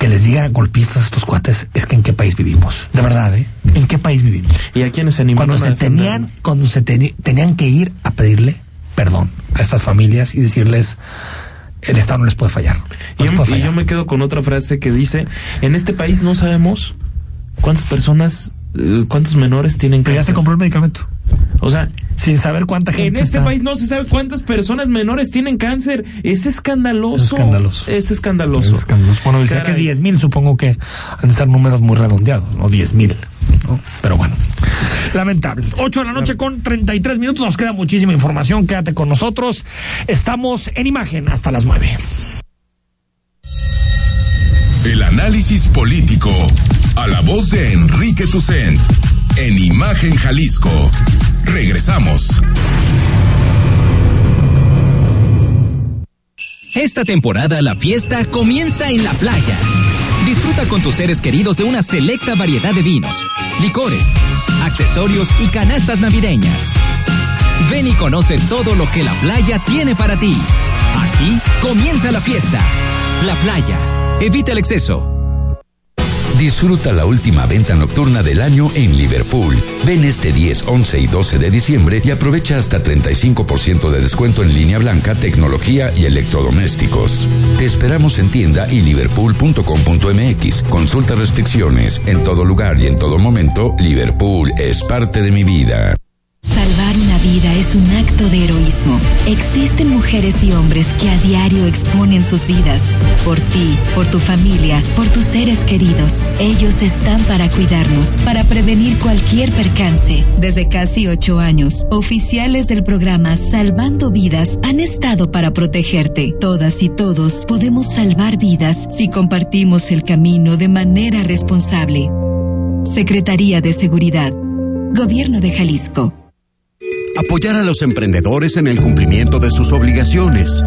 que les diga golpistas a estos cuates, es que en qué país vivimos. De verdad, ¿eh? ¿En qué país vivimos? Y a quienes se Cuando se tenían, cuando se tenían que ir a pedirle perdón a estas familias y decirles, el Estado no les puede fallar. y, yo, me quedo con otra frase que dice, en este país no sabemos cuántas personas, eh, cuántos menores tienen que... ya se compró el medicamento. O sea, sin saber cuánta gente. En este país no se sabe cuántas personas menores tienen cáncer. Es escandaloso. Es escandaloso. Es escandaloso. Es escandaloso. Bueno, decía que 10 mil, supongo que han de ser números muy redondeados, ¿no? 10 mil. Pero bueno, lamentable. 8 de la noche con 33 minutos. Nos queda muchísima información. Quédate con nosotros. Estamos en imagen hasta las 9. El análisis político a la voz de Enrique Tucent en Imagen Jalisco. Regresamos. Esta temporada la fiesta comienza en la playa. Disfruta con tus seres queridos de una selecta variedad de vinos, licores, accesorios y canastas navideñas. Ven y conoce todo lo que la playa tiene para ti. Aquí comienza la fiesta. La playa. Evita el exceso. Disfruta la última venta nocturna del año en Liverpool. Ven este 10, 11 y 12 de diciembre y aprovecha hasta 35% de descuento en línea blanca, tecnología y electrodomésticos. Te esperamos en tienda y liverpool.com.mx. Consulta restricciones. En todo lugar y en todo momento, Liverpool es parte de mi vida. Salvar una vida es un acto de heroísmo. Existen mujeres y hombres que a diario exponen sus vidas. Por ti, por tu familia, por tus seres queridos. Ellos están para cuidarnos, para prevenir cualquier percance. Desde casi ocho años, oficiales del programa Salvando Vidas han estado para protegerte. Todas y todos podemos salvar vidas si compartimos el camino de manera responsable. Secretaría de Seguridad. Gobierno de Jalisco. Apoyar a los emprendedores en el cumplimiento de sus obligaciones.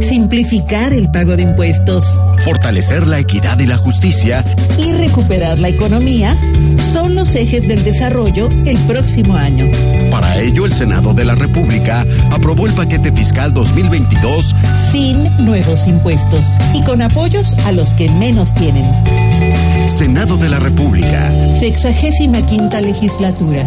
Simplificar el pago de impuestos. Fortalecer la equidad y la justicia. Y recuperar la economía son los ejes del desarrollo el próximo año. Para ello, el Senado de la República aprobó el paquete fiscal 2022 sin nuevos impuestos y con apoyos a los que menos tienen. Senado de la República. Sexagésima quinta legislatura.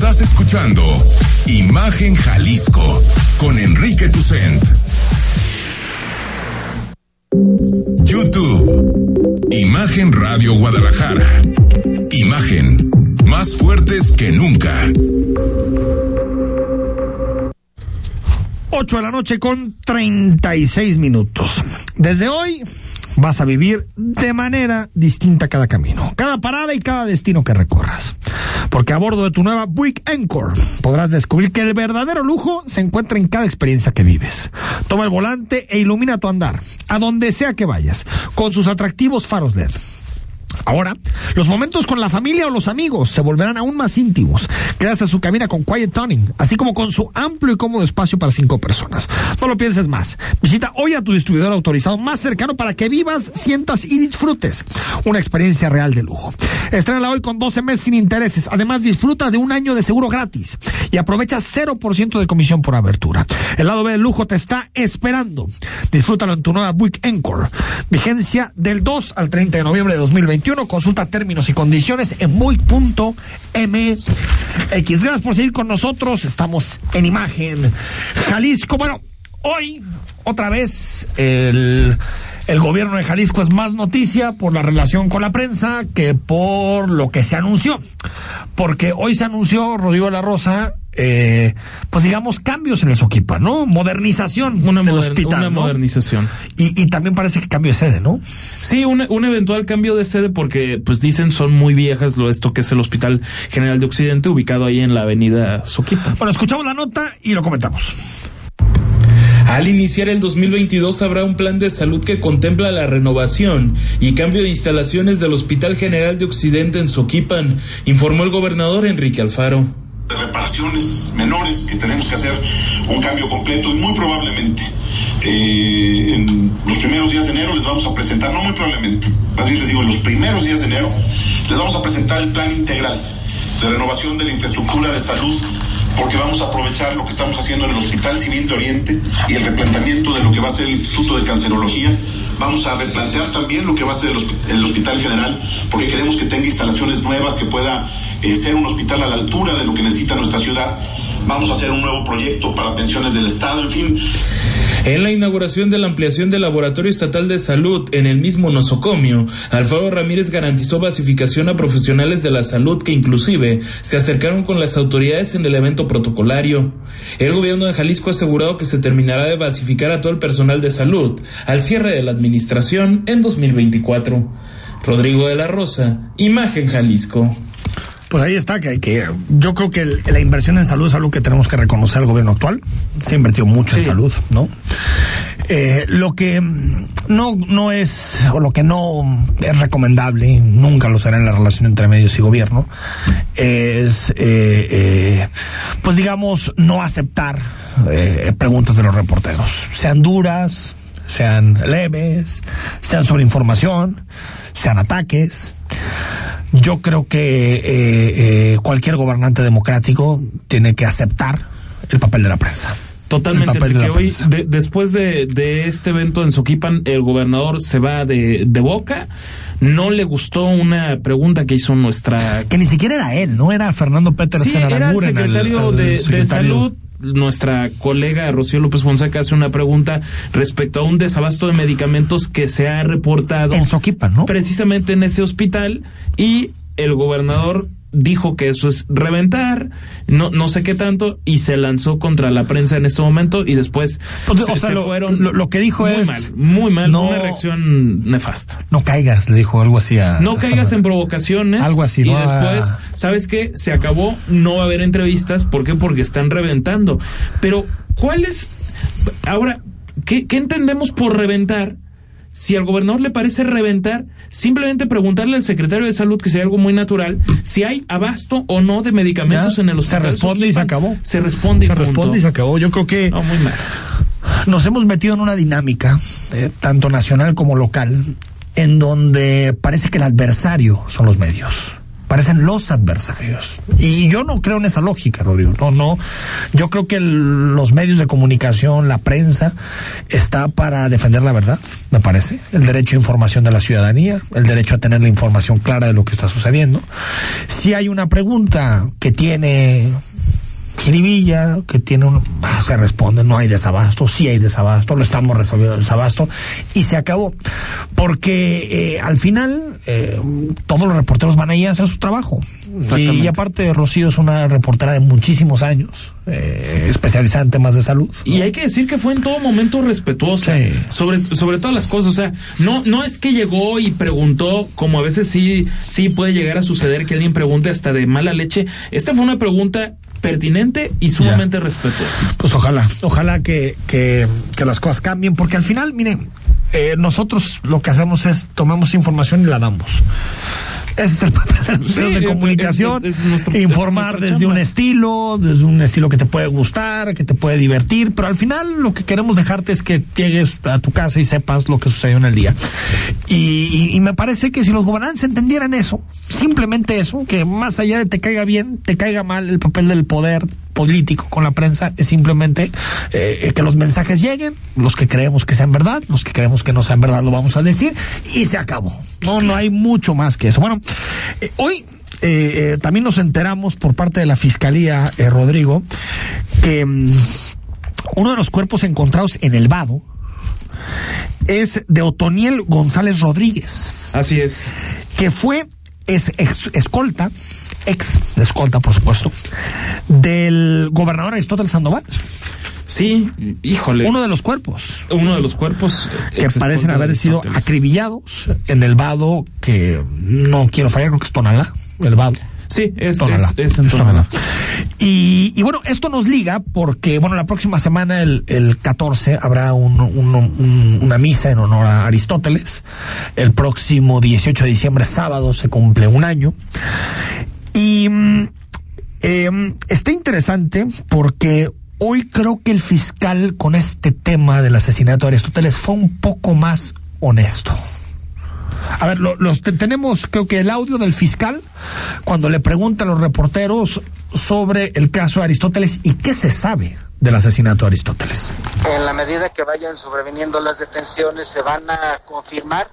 Estás escuchando Imagen Jalisco con Enrique Tucent. YouTube. Imagen Radio Guadalajara. Imagen. Más fuertes que nunca. 8 de la noche con 36 minutos. Desde hoy vas a vivir de manera distinta cada camino, cada parada y cada destino que recorras. Porque a bordo de tu nueva Buick Encore podrás descubrir que el verdadero lujo se encuentra en cada experiencia que vives. Toma el volante e ilumina tu andar, a donde sea que vayas, con sus atractivos faros LED. Ahora, los momentos con la familia o los amigos se volverán aún más íntimos gracias a su cabina con Quiet Tuning, así como con su amplio y cómodo espacio para cinco personas. No lo pienses más. Visita hoy a tu distribuidor autorizado más cercano para que vivas, sientas y disfrutes una experiencia real de lujo. Estrénala hoy con 12 meses sin intereses. Además, disfruta de un año de seguro gratis y aprovecha 0% de comisión por abertura. El lado B del lujo te está esperando. Disfrútalo en tu nueva Buick Encore. Vigencia del 2 al 30 de noviembre de 2021 Consulta términos y condiciones en muy.mx. Gracias por seguir con nosotros. Estamos en imagen. Jalisco. Bueno, hoy, otra vez, el el gobierno de Jalisco es más noticia por la relación con la prensa que por lo que se anunció. Porque hoy se anunció, Rodrigo la Rosa, eh, pues digamos, cambios en el Soquipa, ¿no? Modernización una del hospital. Una modernización. Y, también parece que cambio de sede, ¿no? Sí, un, un, eventual cambio de sede porque, pues dicen, son muy viejas lo esto que es el Hospital General de Occidente, ubicado ahí en la avenida Soquipa. Bueno, escuchamos la nota y lo comentamos. Al iniciar el 2022 habrá un plan de salud que contempla la renovación y cambio de instalaciones del Hospital General de Occidente en Soquipan, informó el gobernador Enrique Alfaro de reparaciones menores que tenemos que hacer un cambio completo y muy probablemente eh, en los primeros días de enero les vamos a presentar, no muy probablemente, más bien les digo, en los primeros días de enero les vamos a presentar el plan integral de renovación de la infraestructura de salud porque vamos a aprovechar lo que estamos haciendo en el Hospital Civil de Oriente y el replanteamiento de lo que va a ser el Instituto de Cancerología. Vamos a replantear también lo que va a ser el, Hospital General, porque queremos que tenga instalaciones nuevas, que pueda eh, ser un hospital a la altura de lo que necesita nuestra ciudad vamos a hacer un nuevo proyecto para pensiones del Estado, en fin. En la inauguración de la ampliación del Laboratorio Estatal de Salud en el mismo nosocomio, Alfaro Ramírez garantizó basificación a profesionales de la salud que inclusive se acercaron con las autoridades en el evento protocolario. El gobierno de Jalisco ha asegurado que se terminará de basificar a todo el personal de salud al cierre de la administración en 2024. Rodrigo de la Rosa, Imagen Jalisco. Pues ahí está, que, que yo creo que la inversión en salud es algo que tenemos que reconocer al gobierno actual. Se ha invertido mucho en salud, ¿no? Eh, lo que no, no es, o lo que no es recomendable, nunca lo será en la relación entre medios y gobierno, es, eh, eh, pues digamos, no aceptar preguntas de los reporteros, sean duras, sean leves, sean sobre información, sean ataques. Yo creo que eh, eh, cualquier gobernante democrático tiene que aceptar el papel de la prensa. Totalmente, que hoy, después de, de, este evento en Soquipan, el gobernador se va de, de boca. No le gustó una pregunta que hizo nuestra... Que ni siquiera era él, ¿no? Era Fernando Peters sí, era el secretario, de, de Salud nuestra colega Rocío López Fonseca hace una pregunta respecto a un desabasto de medicamentos que se ha reportado en Soquipan, ¿no? Precisamente en ese hospital y el gobernador dijo que eso es reventar, no, no sé qué tanto, y se lanzó contra la prensa en este momento y después se, lo, fueron. Lo, que dijo muy es. Mal, muy mal, una reacción nefasta. No caigas, le dijo algo así a. No caigas en provocaciones. Algo así, Y después, ¿sabes qué? Se acabó, no va a haber entrevistas. ¿Por qué? Porque están reventando. Pero, ¿cuál es. Ahora, ¿qué, qué entendemos por reventar? Si al gobernador le parece reventar, simplemente preguntarle al secretario de salud, que sea algo muy natural, si hay abasto o no de medicamentos en el hospital. Se responde y se acabó. Se responde y Se responde y se acabó. Yo creo que muy mal. nos hemos metido en una dinámica, eh, tanto nacional como local, en donde parece que el adversario son los medios parecen los adversarios. Y yo no creo en esa lógica, Rodrigo. No, no. Yo creo que los medios de comunicación, la prensa, está para defender la verdad, me parece. El derecho a información de la ciudadanía, el derecho a tener la información clara de lo que está sucediendo. Si hay una pregunta que tiene jiribilla, que tiene un... Ah, se responde, no hay desabasto, sí hay desabasto, lo estamos resolviendo el desabasto, y se acabó. Porque eh, al final eh, todos los reporteros van a ir a hacer su trabajo. Y, aparte Rocío es una reportera de muchísimos años, eh, especializada en temas de salud. Y hay que decir que fue en todo momento respetuosa sobre, sobre todas las cosas. O sea, no, no es que llegó y preguntó, como a veces sí, sí puede llegar a suceder que alguien pregunte hasta de mala leche. Esta fue una pregunta pertinente y sumamente respetuosa. Pues ojalá, ojalá que, que, que, las cosas cambien, porque al final, mire, eh, nosotros lo que hacemos es tomamos información y la damos. Ese es el papel de los medios de comunicación. informar desde un estilo, desde un estilo que te puede gustar, que te puede divertir, pero al final lo que queremos dejarte es que llegues a tu casa y sepas lo que sucedió en el día. Y, y me parece que si los gobernantes entendieran eso, simplemente eso, que más allá de te caiga bien, te caiga mal el papel del poder político con la prensa es simplemente eh, que los mensajes lleguen, los que creemos que sean verdad, los que creemos que no sean verdad lo vamos a decir y se acabó. No, no hay mucho más que eso. Bueno, eh, hoy eh, también nos enteramos por parte de la Fiscalía, Rodrigo, que mm, uno de los cuerpos encontrados en el vado es de Otoniel González Rodríguez. Así es. Que fue es escolta, ex escolta, por supuesto, del gobernador Aristóteles Sandoval. Sí, híjole. Uno de los cuerpos. Uno de los cuerpos. Que parecen haber sido acribillados en el vado que no quiero fallar, creo que es Tonalá, el vado. Sí, es, es, Y, y, bueno, esto nos liga porque, bueno, la próxima semana, el, el 14, habrá un, una misa en honor a Aristóteles. El próximo 18 de diciembre, sábado, se cumple un año. Y eh, está interesante porque hoy creo que el fiscal con este tema del asesinato de Aristóteles fue un poco más honesto. A ver, los tenemos, creo que el audio del fiscal, cuando le pregunta a los reporteros sobre el caso de Aristóteles y qué se sabe del asesinato de Aristóteles. En la medida que vayan sobreviniendo las detenciones, se van a confirmar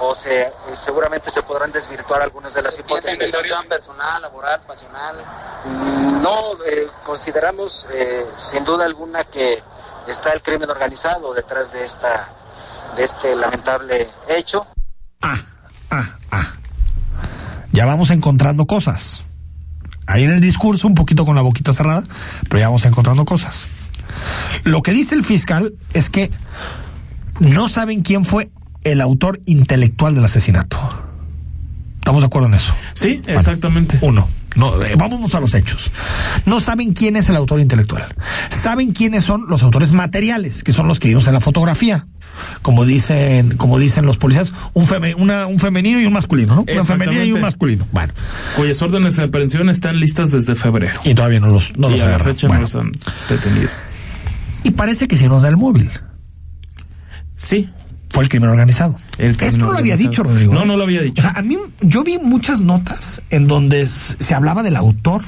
o se seguramente se podrán desvirtuar algunas de las hipótesis. personal, laboral, pasional? Mm, no, eh, consideramos eh, sin duda alguna que está el crimen organizado detrás de esta de este lamentable hecho ah, ah, ah. Ya vamos encontrando cosas. Ahí en el discurso, un poquito con la boquita cerrada, pero ya vamos encontrando cosas. Lo que dice el fiscal es que no saben quién fue el autor intelectual del asesinato. ¿Estamos de acuerdo en eso? Sí, exactamente. Uno. No, eh, vámonos a los hechos. No saben quién es el autor intelectual. Saben quiénes son los autores materiales, que son los que vimos en la fotografía como dicen, como dicen los policías, un, un femenino y un masculino, ¿no? Una femenina y un masculino. Bueno. Cuyas órdenes de aprehensión están listas desde febrero. Y todavía no los, no los a la fecha no los han detenido. Y parece que si nos da el móvil. Sí. Fue el crimen organizado. Esto no lo había dicho, Rodrigo. No, ¿eh? no lo había dicho. O sea, a mí, yo vi muchas notas en donde se hablaba del autor,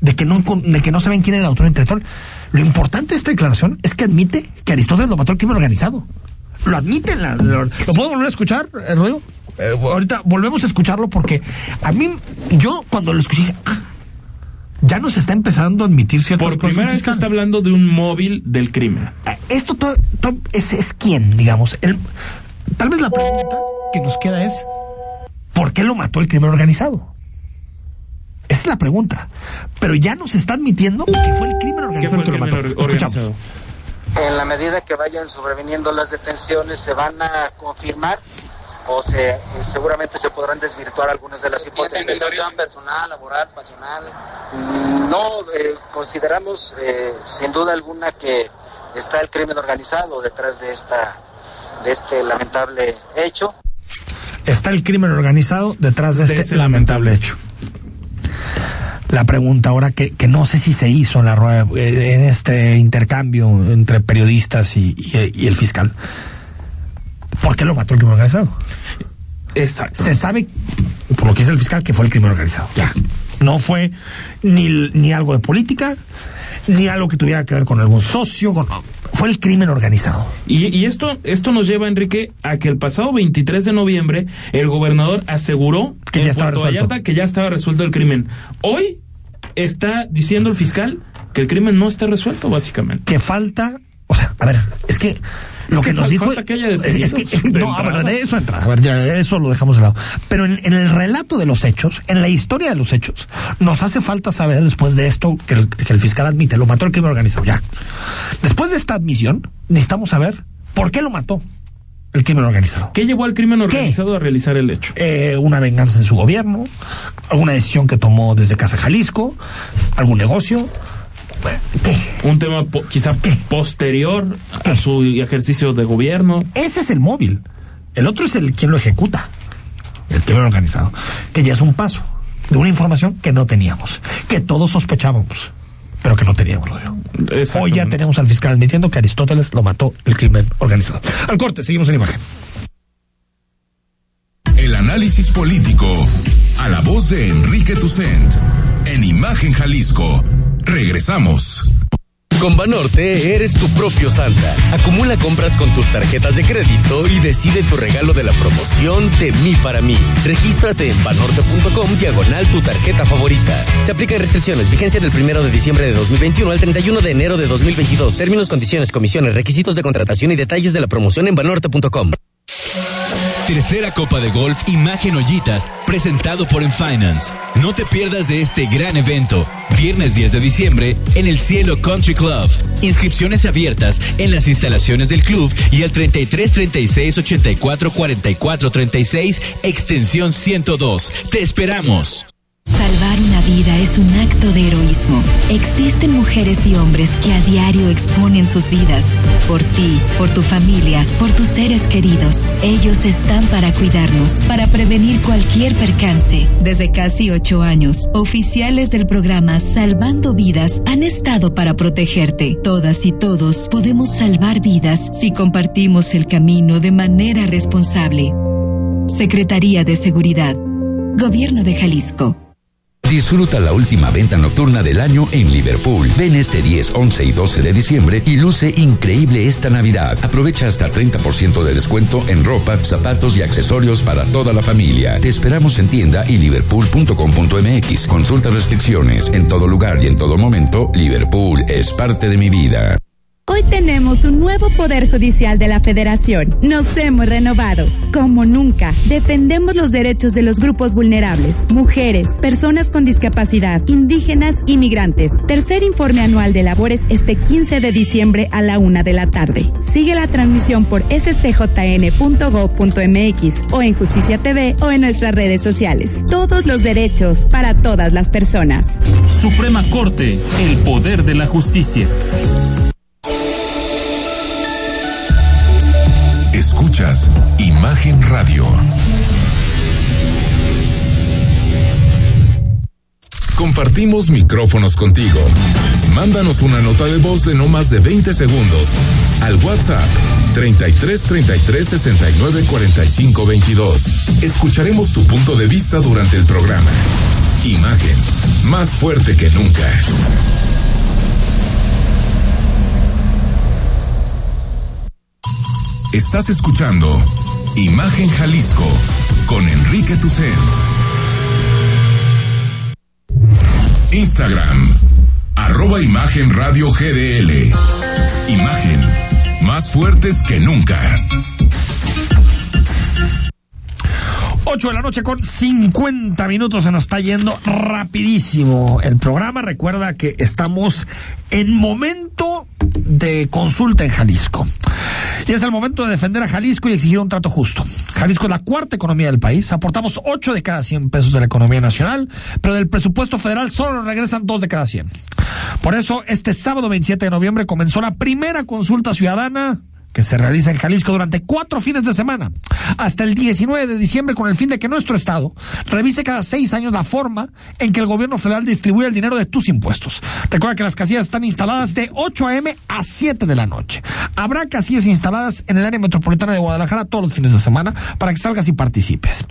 de que no, de que no saben quién es el autor intelectual. Lo importante de esta declaración es que admite que Aristóteles lo mató el crimen organizado. Lo admite. lo, puedo volver a escuchar, eh, Rodrigo? Eh, ahorita volvemos a escucharlo porque a mí, yo cuando lo escuché, ah, ya nos está empezando a admitir ciertas Por cosas. Por primera vez está hablando de un móvil del crimen. Eh, esto todo, es, es quién, digamos. El, tal vez la pregunta que nos queda es, ¿por qué lo mató el crimen organizado? Esa es la pregunta. Pero ya nos está admitiendo que fue el crimen organizado el que lo mató. Escuchamos. En la medida que vayan sobreviniendo las detenciones, se van a confirmar o se seguramente se podrán desvirtuar algunas de las hipótesis. personal, laboral, pasional? Mm, no, eh, consideramos eh, sin duda alguna que está el crimen organizado detrás de esta de este lamentable hecho. Está el crimen organizado detrás de, este lamentable hecho. La pregunta ahora que, que, no sé si se hizo en la rueda, eh, en este intercambio entre periodistas y, y el fiscal. ¿Por qué lo mató el crimen organizado? Exacto. Se sabe, por lo que dice el fiscal, que fue el crimen organizado. Ya. No fue ni, ni algo de política, ni algo que tuviera que ver con algún socio, fue el crimen organizado. Y, y, esto, esto nos lleva, Enrique, a que el pasado 23 de noviembre el gobernador aseguró que ya estaba Vallarta que ya estaba resuelto el crimen. Hoy está diciendo el fiscal que el crimen no está resuelto, básicamente. Que falta, o sea, a ver, es que lo que, nos dijo es, que, no, a ver, de eso entra, a ver, ya, eso lo dejamos de lado. Pero en, el relato de los hechos, en la historia de los hechos, nos hace falta saber después de esto que el, fiscal admite, lo mató el crimen organizado, ya. Después de esta admisión, necesitamos saber por qué lo mató el crimen organizado. ¿Qué llevó al crimen organizado a realizar el hecho? Eh, una venganza en su gobierno, alguna decisión que tomó desde Casa Jalisco, algún negocio, un tema quizá posterior a su ejercicio de gobierno. Ese es el móvil. El otro es el quien lo ejecuta, el crimen organizado, que ya es un paso de una información que no teníamos, que todos sospechábamos, pero que no teníamos. Hoy ya tenemos al fiscal admitiendo que Aristóteles lo mató el crimen organizado. Al corte, seguimos en imagen. El análisis político a la voz de Enrique Tucent en Imagen Jalisco Regresamos. Con Banorte eres tu propio Santa. Acumula compras con tus tarjetas de crédito y decide tu regalo de la promoción de mí para mí. Regístrate en banorte.com diagonal tu tarjeta favorita. Se aplica restricciones. Vigencia del primero de diciembre de 2021 al 31 de enero de 2022. Términos, condiciones, comisiones, requisitos de contratación y detalles de la promoción en banorte.com. Tercera Copa de Golf Imagen Ollitas, presentado por Enfinance. No te pierdas de este gran evento, viernes 10 de diciembre, en el Cielo Country Club. Inscripciones abiertas en las instalaciones del club y al 33 36 84 44 36, extensión 102. Te esperamos. Salvar una vida es un acto de heroísmo. Existen mujeres y hombres que a diario exponen sus vidas. Por ti, por tu familia, por tus seres queridos. Ellos están para cuidarnos, para prevenir cualquier percance. Desde casi ocho años, oficiales del programa Salvando Vidas han estado para protegerte. Todas y todos podemos salvar vidas si compartimos el camino de manera responsable. Secretaría de Seguridad. Gobierno de Jalisco. Disfruta la última venta nocturna del año en Liverpool. Ven este 10, 11 y 12 de diciembre y luce increíble esta Navidad. Aprovecha hasta 30% de descuento en ropa, zapatos y accesorios para toda la familia. Te esperamos en tienda y liverpool.com.mx. Consulta restricciones. En todo lugar y en todo momento, Liverpool es parte de mi vida. Hoy tenemos un nuevo Poder Judicial de la Federación. Nos hemos renovado. Como nunca, defendemos los derechos de los grupos vulnerables, mujeres, personas con discapacidad, indígenas y migrantes. Tercer informe anual de labores este 15 de diciembre a la una de la tarde. Sigue la transmisión por scjn.gov.mx o en Justicia TV o en nuestras redes sociales. Todos los derechos para todas las personas. Suprema Corte, el poder de la justicia. Imagen Radio. compartimos micrófonos contigo. Mándanos una nota de voz de no más de 20 segundos al WhatsApp 33 33 69 45 22. Escucharemos tu punto de vista durante el programa. Imagen, más fuerte que nunca. Estás escuchando Imagen Jalisco con Enrique Tucen. Instagram, arroba Imagen Radio GDL. Imagen, más fuertes que nunca. 8 de la noche con 50 minutos se nos está yendo rapidísimo el programa. Recuerda que estamos en momento de consulta en Jalisco. Y es el momento de defender a Jalisco y exigir un trato justo. Jalisco es la cuarta economía del país. Aportamos 8 de cada 100 pesos de la economía nacional, pero del presupuesto federal solo regresan 2 de cada 100. Por eso, este sábado 27 de noviembre comenzó la primera consulta ciudadana que se realiza en Jalisco durante cuatro fines de semana, hasta el 19 de diciembre, con el fin de que nuestro Estado revise cada seis años la forma en que el gobierno federal distribuye el dinero de tus impuestos. Recuerda que las casillas están instaladas de 8 a.m. a 7 de la noche. Habrá casillas instaladas en el área metropolitana de Guadalajara todos los fines de semana para que salgas y participes.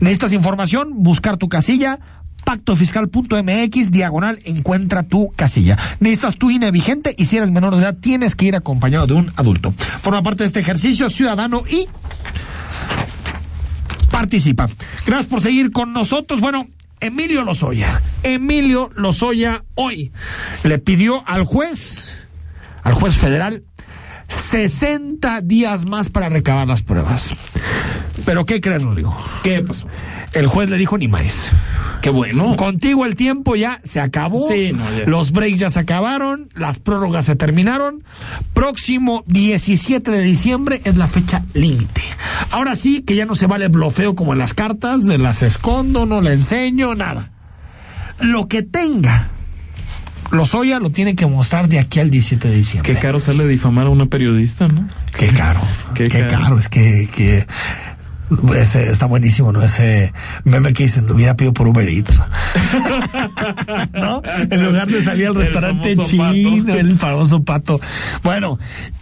¿Necesitas información? Buscar tu casilla pactofiscal.mx, diagonal, encuentra tu casilla. Necesitas tu INE vigente y si eres menor de edad tienes que ir acompañado de un adulto. Forma parte de este ejercicio ciudadano y participa. Gracias por seguir con nosotros. Bueno, Emilio Lozoya. Emilio Lozoya hoy le pidió al juez, al juez federal, 60 días más para recabar las pruebas. Pero ¿qué crees, Rodrigo? ¿Qué pasó? El juez le dijo ni más. Qué bueno. Contigo el tiempo ya se acabó. Sí, no, ya. Los breaks ya se acabaron, las prórrogas se terminaron. Próximo 17 de diciembre es la fecha límite. Ahora sí que ya no se vale blofeo como en las cartas, de las escondo, no le enseño, nada. Lo que tenga Lozoya lo tiene que mostrar de aquí al 17 de diciembre. Qué caro sale difamar a una periodista, ¿no? Qué caro. Qué, qué caro. caro. Es que, que ese está buenísimo, ¿no? Ese meme que dicen, lo hubiera pedido por Uber Eats. (laughs) ¿No? En lugar de salir al restaurante el chino, pato. el famoso pato. Bueno,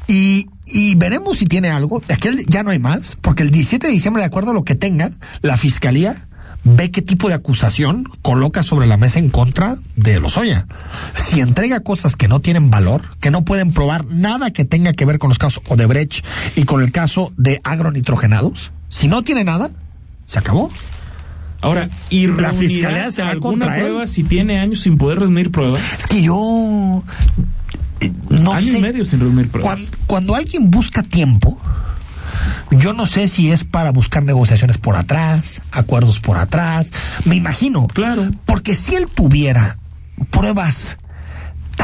y, y veremos si tiene algo. Aquel ya no hay más, porque el 17 de diciembre, de acuerdo a lo que tenga, la fiscalía ve qué tipo de acusación coloca sobre la mesa en contra de Lozoya. Si entrega cosas que no tienen valor, que no pueden probar nada que tenga que ver con los casos Odebrecht y con el caso de agronitrogenados, si no tiene nada, se acabó. Ahora, ¿y la fiscalía se va contra prueba él? si tiene años sin poder reunir pruebas? Es que yo no Año sé. y medio sin reunir pruebas. Cuando, cuando alguien busca tiempo, yo no sé si es para buscar negociaciones por atrás, acuerdos por atrás. Me imagino. Claro. Porque si él tuviera pruebas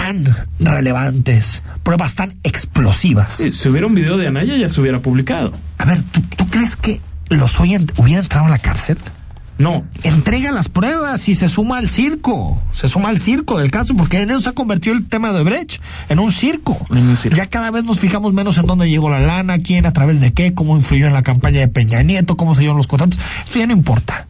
tan relevantes, pruebas tan explosivas. Si hubiera un video de Anaya ya se hubiera publicado. A ver, ¿tú, tú crees que los hubiera entrado a la cárcel? No. Entrega las pruebas y se suma al circo. Se suma al circo del caso, porque en eso se ha convertido el tema de Brecht, en un circo. En un circo. Ya cada vez nos fijamos menos en dónde llegó la lana, quién, a través de qué, cómo influyó en la campaña de Peña Nieto, cómo se dieron los contratos. Eso ya no importa.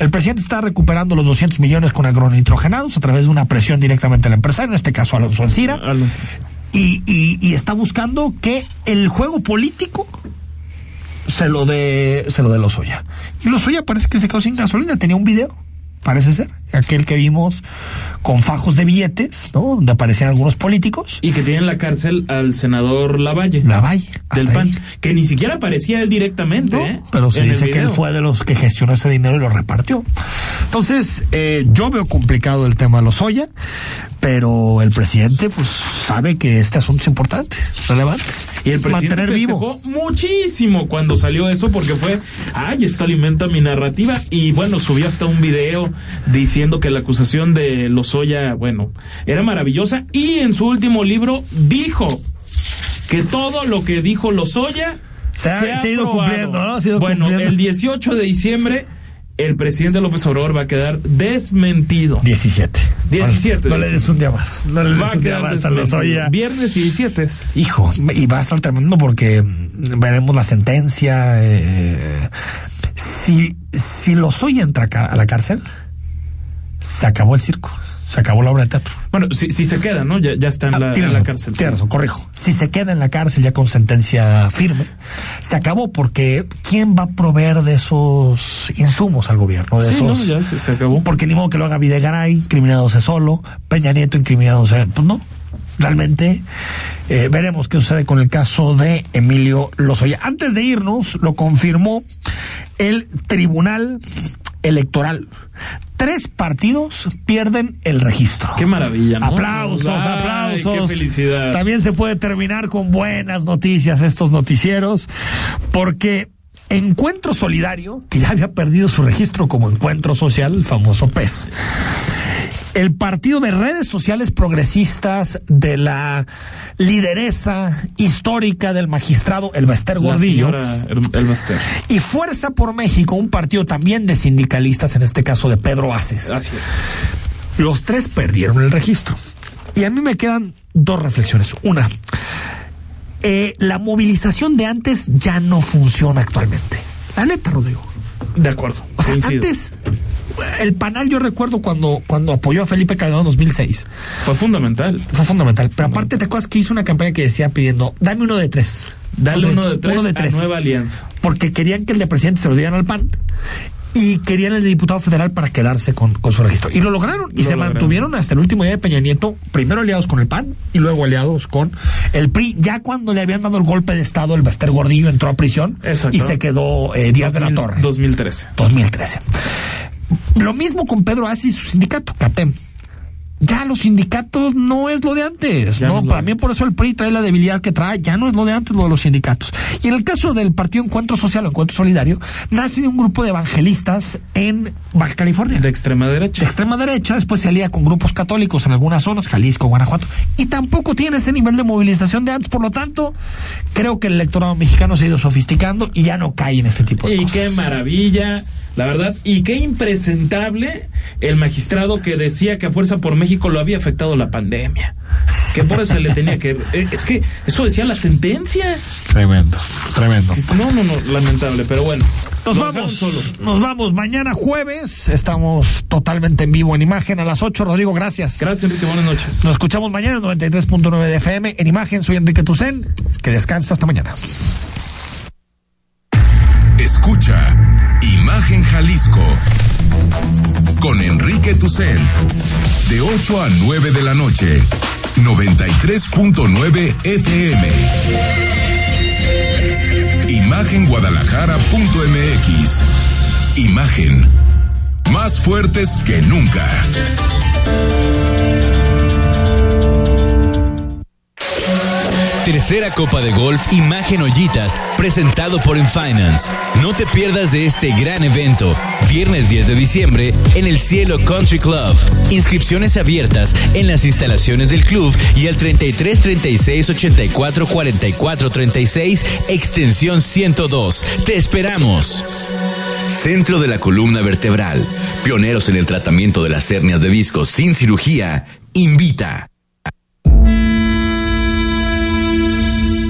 El presidente está recuperando los 200 millones con agronitrogenados a través de una presión directamente al empresario, en este caso Alonso Alcira. Alonso. Y, y, y está buscando que el juego político se lo de se lo de Lozoya. Y Lozoya parece que se quedó sin gasolina, tenía un video, parece ser, aquel que vimos con fajos de billetes, ¿no? Donde aparecían algunos políticos. Y que tiene en la cárcel al senador Lavalle. Lavalle. Del PAN. Ahí. Que ni siquiera aparecía él directamente, No, ¿eh? pero se En dice que él fue de los que gestionó ese dinero y lo repartió. Entonces, eh, yo veo complicado el tema de Lozoya, pero el presidente, pues, sabe que este asunto es importante, relevante. Y el presidente Mantener vivo. muchísimo cuando salió eso porque fue, ay, esto alimenta mi narrativa. Y bueno, subió hasta un video diciendo que la acusación de Lozoya, bueno, era maravillosa. Y en su último libro dijo que todo lo que dijo Lozoya Se ha- se ha ido aprobado. cumpliendo, ¿no? Se ha ido bueno, cumpliendo. el 18 de diciembre el presidente López Obrador va a quedar desmentido. 17. 17. No, le des un día más. No le des un día más a. Lozoya. Viernes 17. Hijo, y va a estar tremendo porque mm, veremos la sentencia. eh, si, si Lozoya entra a la cárcel, se acabó el circo, se acabó la obra de teatro. Bueno, si, si se queda, ¿no? Ya, ya está en, ah, la, cárcel. Tienes corrijo. Si se queda en la cárcel ya con sentencia firme, se acabó porque ¿quién va a proveer de esos insumos al gobierno? De sí, no, ya se, acabó. Porque ni modo que lo haga Videgaray, incriminándose solo, Peña Nieto incriminándose, pues no. Realmente eh, veremos qué sucede con el caso de Emilio Lozoya. Antes de irnos, lo confirmó el Tribunal Electoral tres partidos pierden el registro. Qué maravilla. ¿no? Aplausos, aplausos. Qué felicidad. También se puede terminar con buenas noticias estos noticieros, porque Encuentro Solidario, que ya había perdido su registro como encuentro social, el famoso PES, el partido de redes sociales progresistas de la lideresa histórica del magistrado Elbester Gordillo. Y Fuerza por México, un partido también de sindicalistas, en este caso de Pedro Aces. Así es. Los tres perdieron el registro. Y a mí me quedan dos reflexiones. Una, eh, la movilización de antes ya no funciona actualmente. La neta, Rodrigo. De acuerdo. O sea, antes el panal yo recuerdo cuando, cuando apoyó a Felipe Calderón en 2006. Fue fundamental. Fue fundamental. Pero aparte, ¿te acuerdas que hizo una campaña que decía pidiendo, dame uno de tres? Dale uno, de tres uno de tres a Nueva Alianza. Porque querían que el de presidente se lo dieran al PAN y querían el de diputado federal para quedarse con, su registro. Y lo lograron y se mantuvieron hasta el último día de Peña Nieto, primero aliados con el PAN y luego aliados con el PRI. Ya cuando le habían dado el golpe de Estado, el Bester Gordillo entró a prisión y se quedó eh, Díaz de la Torre. 2013. 2013. Lo mismo con Pedro Así y su sindicato, CATEM. Ya los sindicatos no es lo de antes. no, para mí por eso el PRI trae la debilidad que trae. Ya no es lo de antes lo de los sindicatos. Y en el caso del Partido Encuentro Social o Encuentro Solidario, nace de un grupo de evangelistas en Baja California. De extrema derecha. De extrema derecha. Después se alía con grupos católicos en algunas zonas, Jalisco, Guanajuato. Y tampoco tiene ese nivel de movilización de antes. Por lo tanto, creo que el electorado mexicano se ha ido sofisticando y ya no cae en este tipo de cosas. Y qué maravilla la verdad. Y qué impresentable el magistrado que decía que a Fuerza por México lo había afectado la pandemia. Que por eso le tenía que. (laughs) Eh, es que eso decía la sentencia. Tremendo, tremendo. No, no, no, lamentable, pero bueno. Nos vamos, nos vamos. Mañana jueves estamos totalmente en vivo en imagen a las 8. Rodrigo, gracias. Gracias, Enrique. Buenas noches. Nos escuchamos mañana en 93.9 de FM en imagen. Soy Enrique Tucen. Que descansa hasta mañana. Escucha con Enrique Tucent. De 8 a 9 de la noche. 93.9 FM Imagenguadalajara.mx Imagen. Más fuertes que nunca Tercera Copa de Golf Imagen Ollitas, presentado por Infinance. No te pierdas de este gran evento, viernes 10 de diciembre, en el Cielo Country Club. Inscripciones abiertas en las instalaciones del club y al 33 36 84 44 36, extensión 102. Te esperamos. Centro de la Columna Vertebral, pioneros en el tratamiento de las hernias de discos sin cirugía, invita.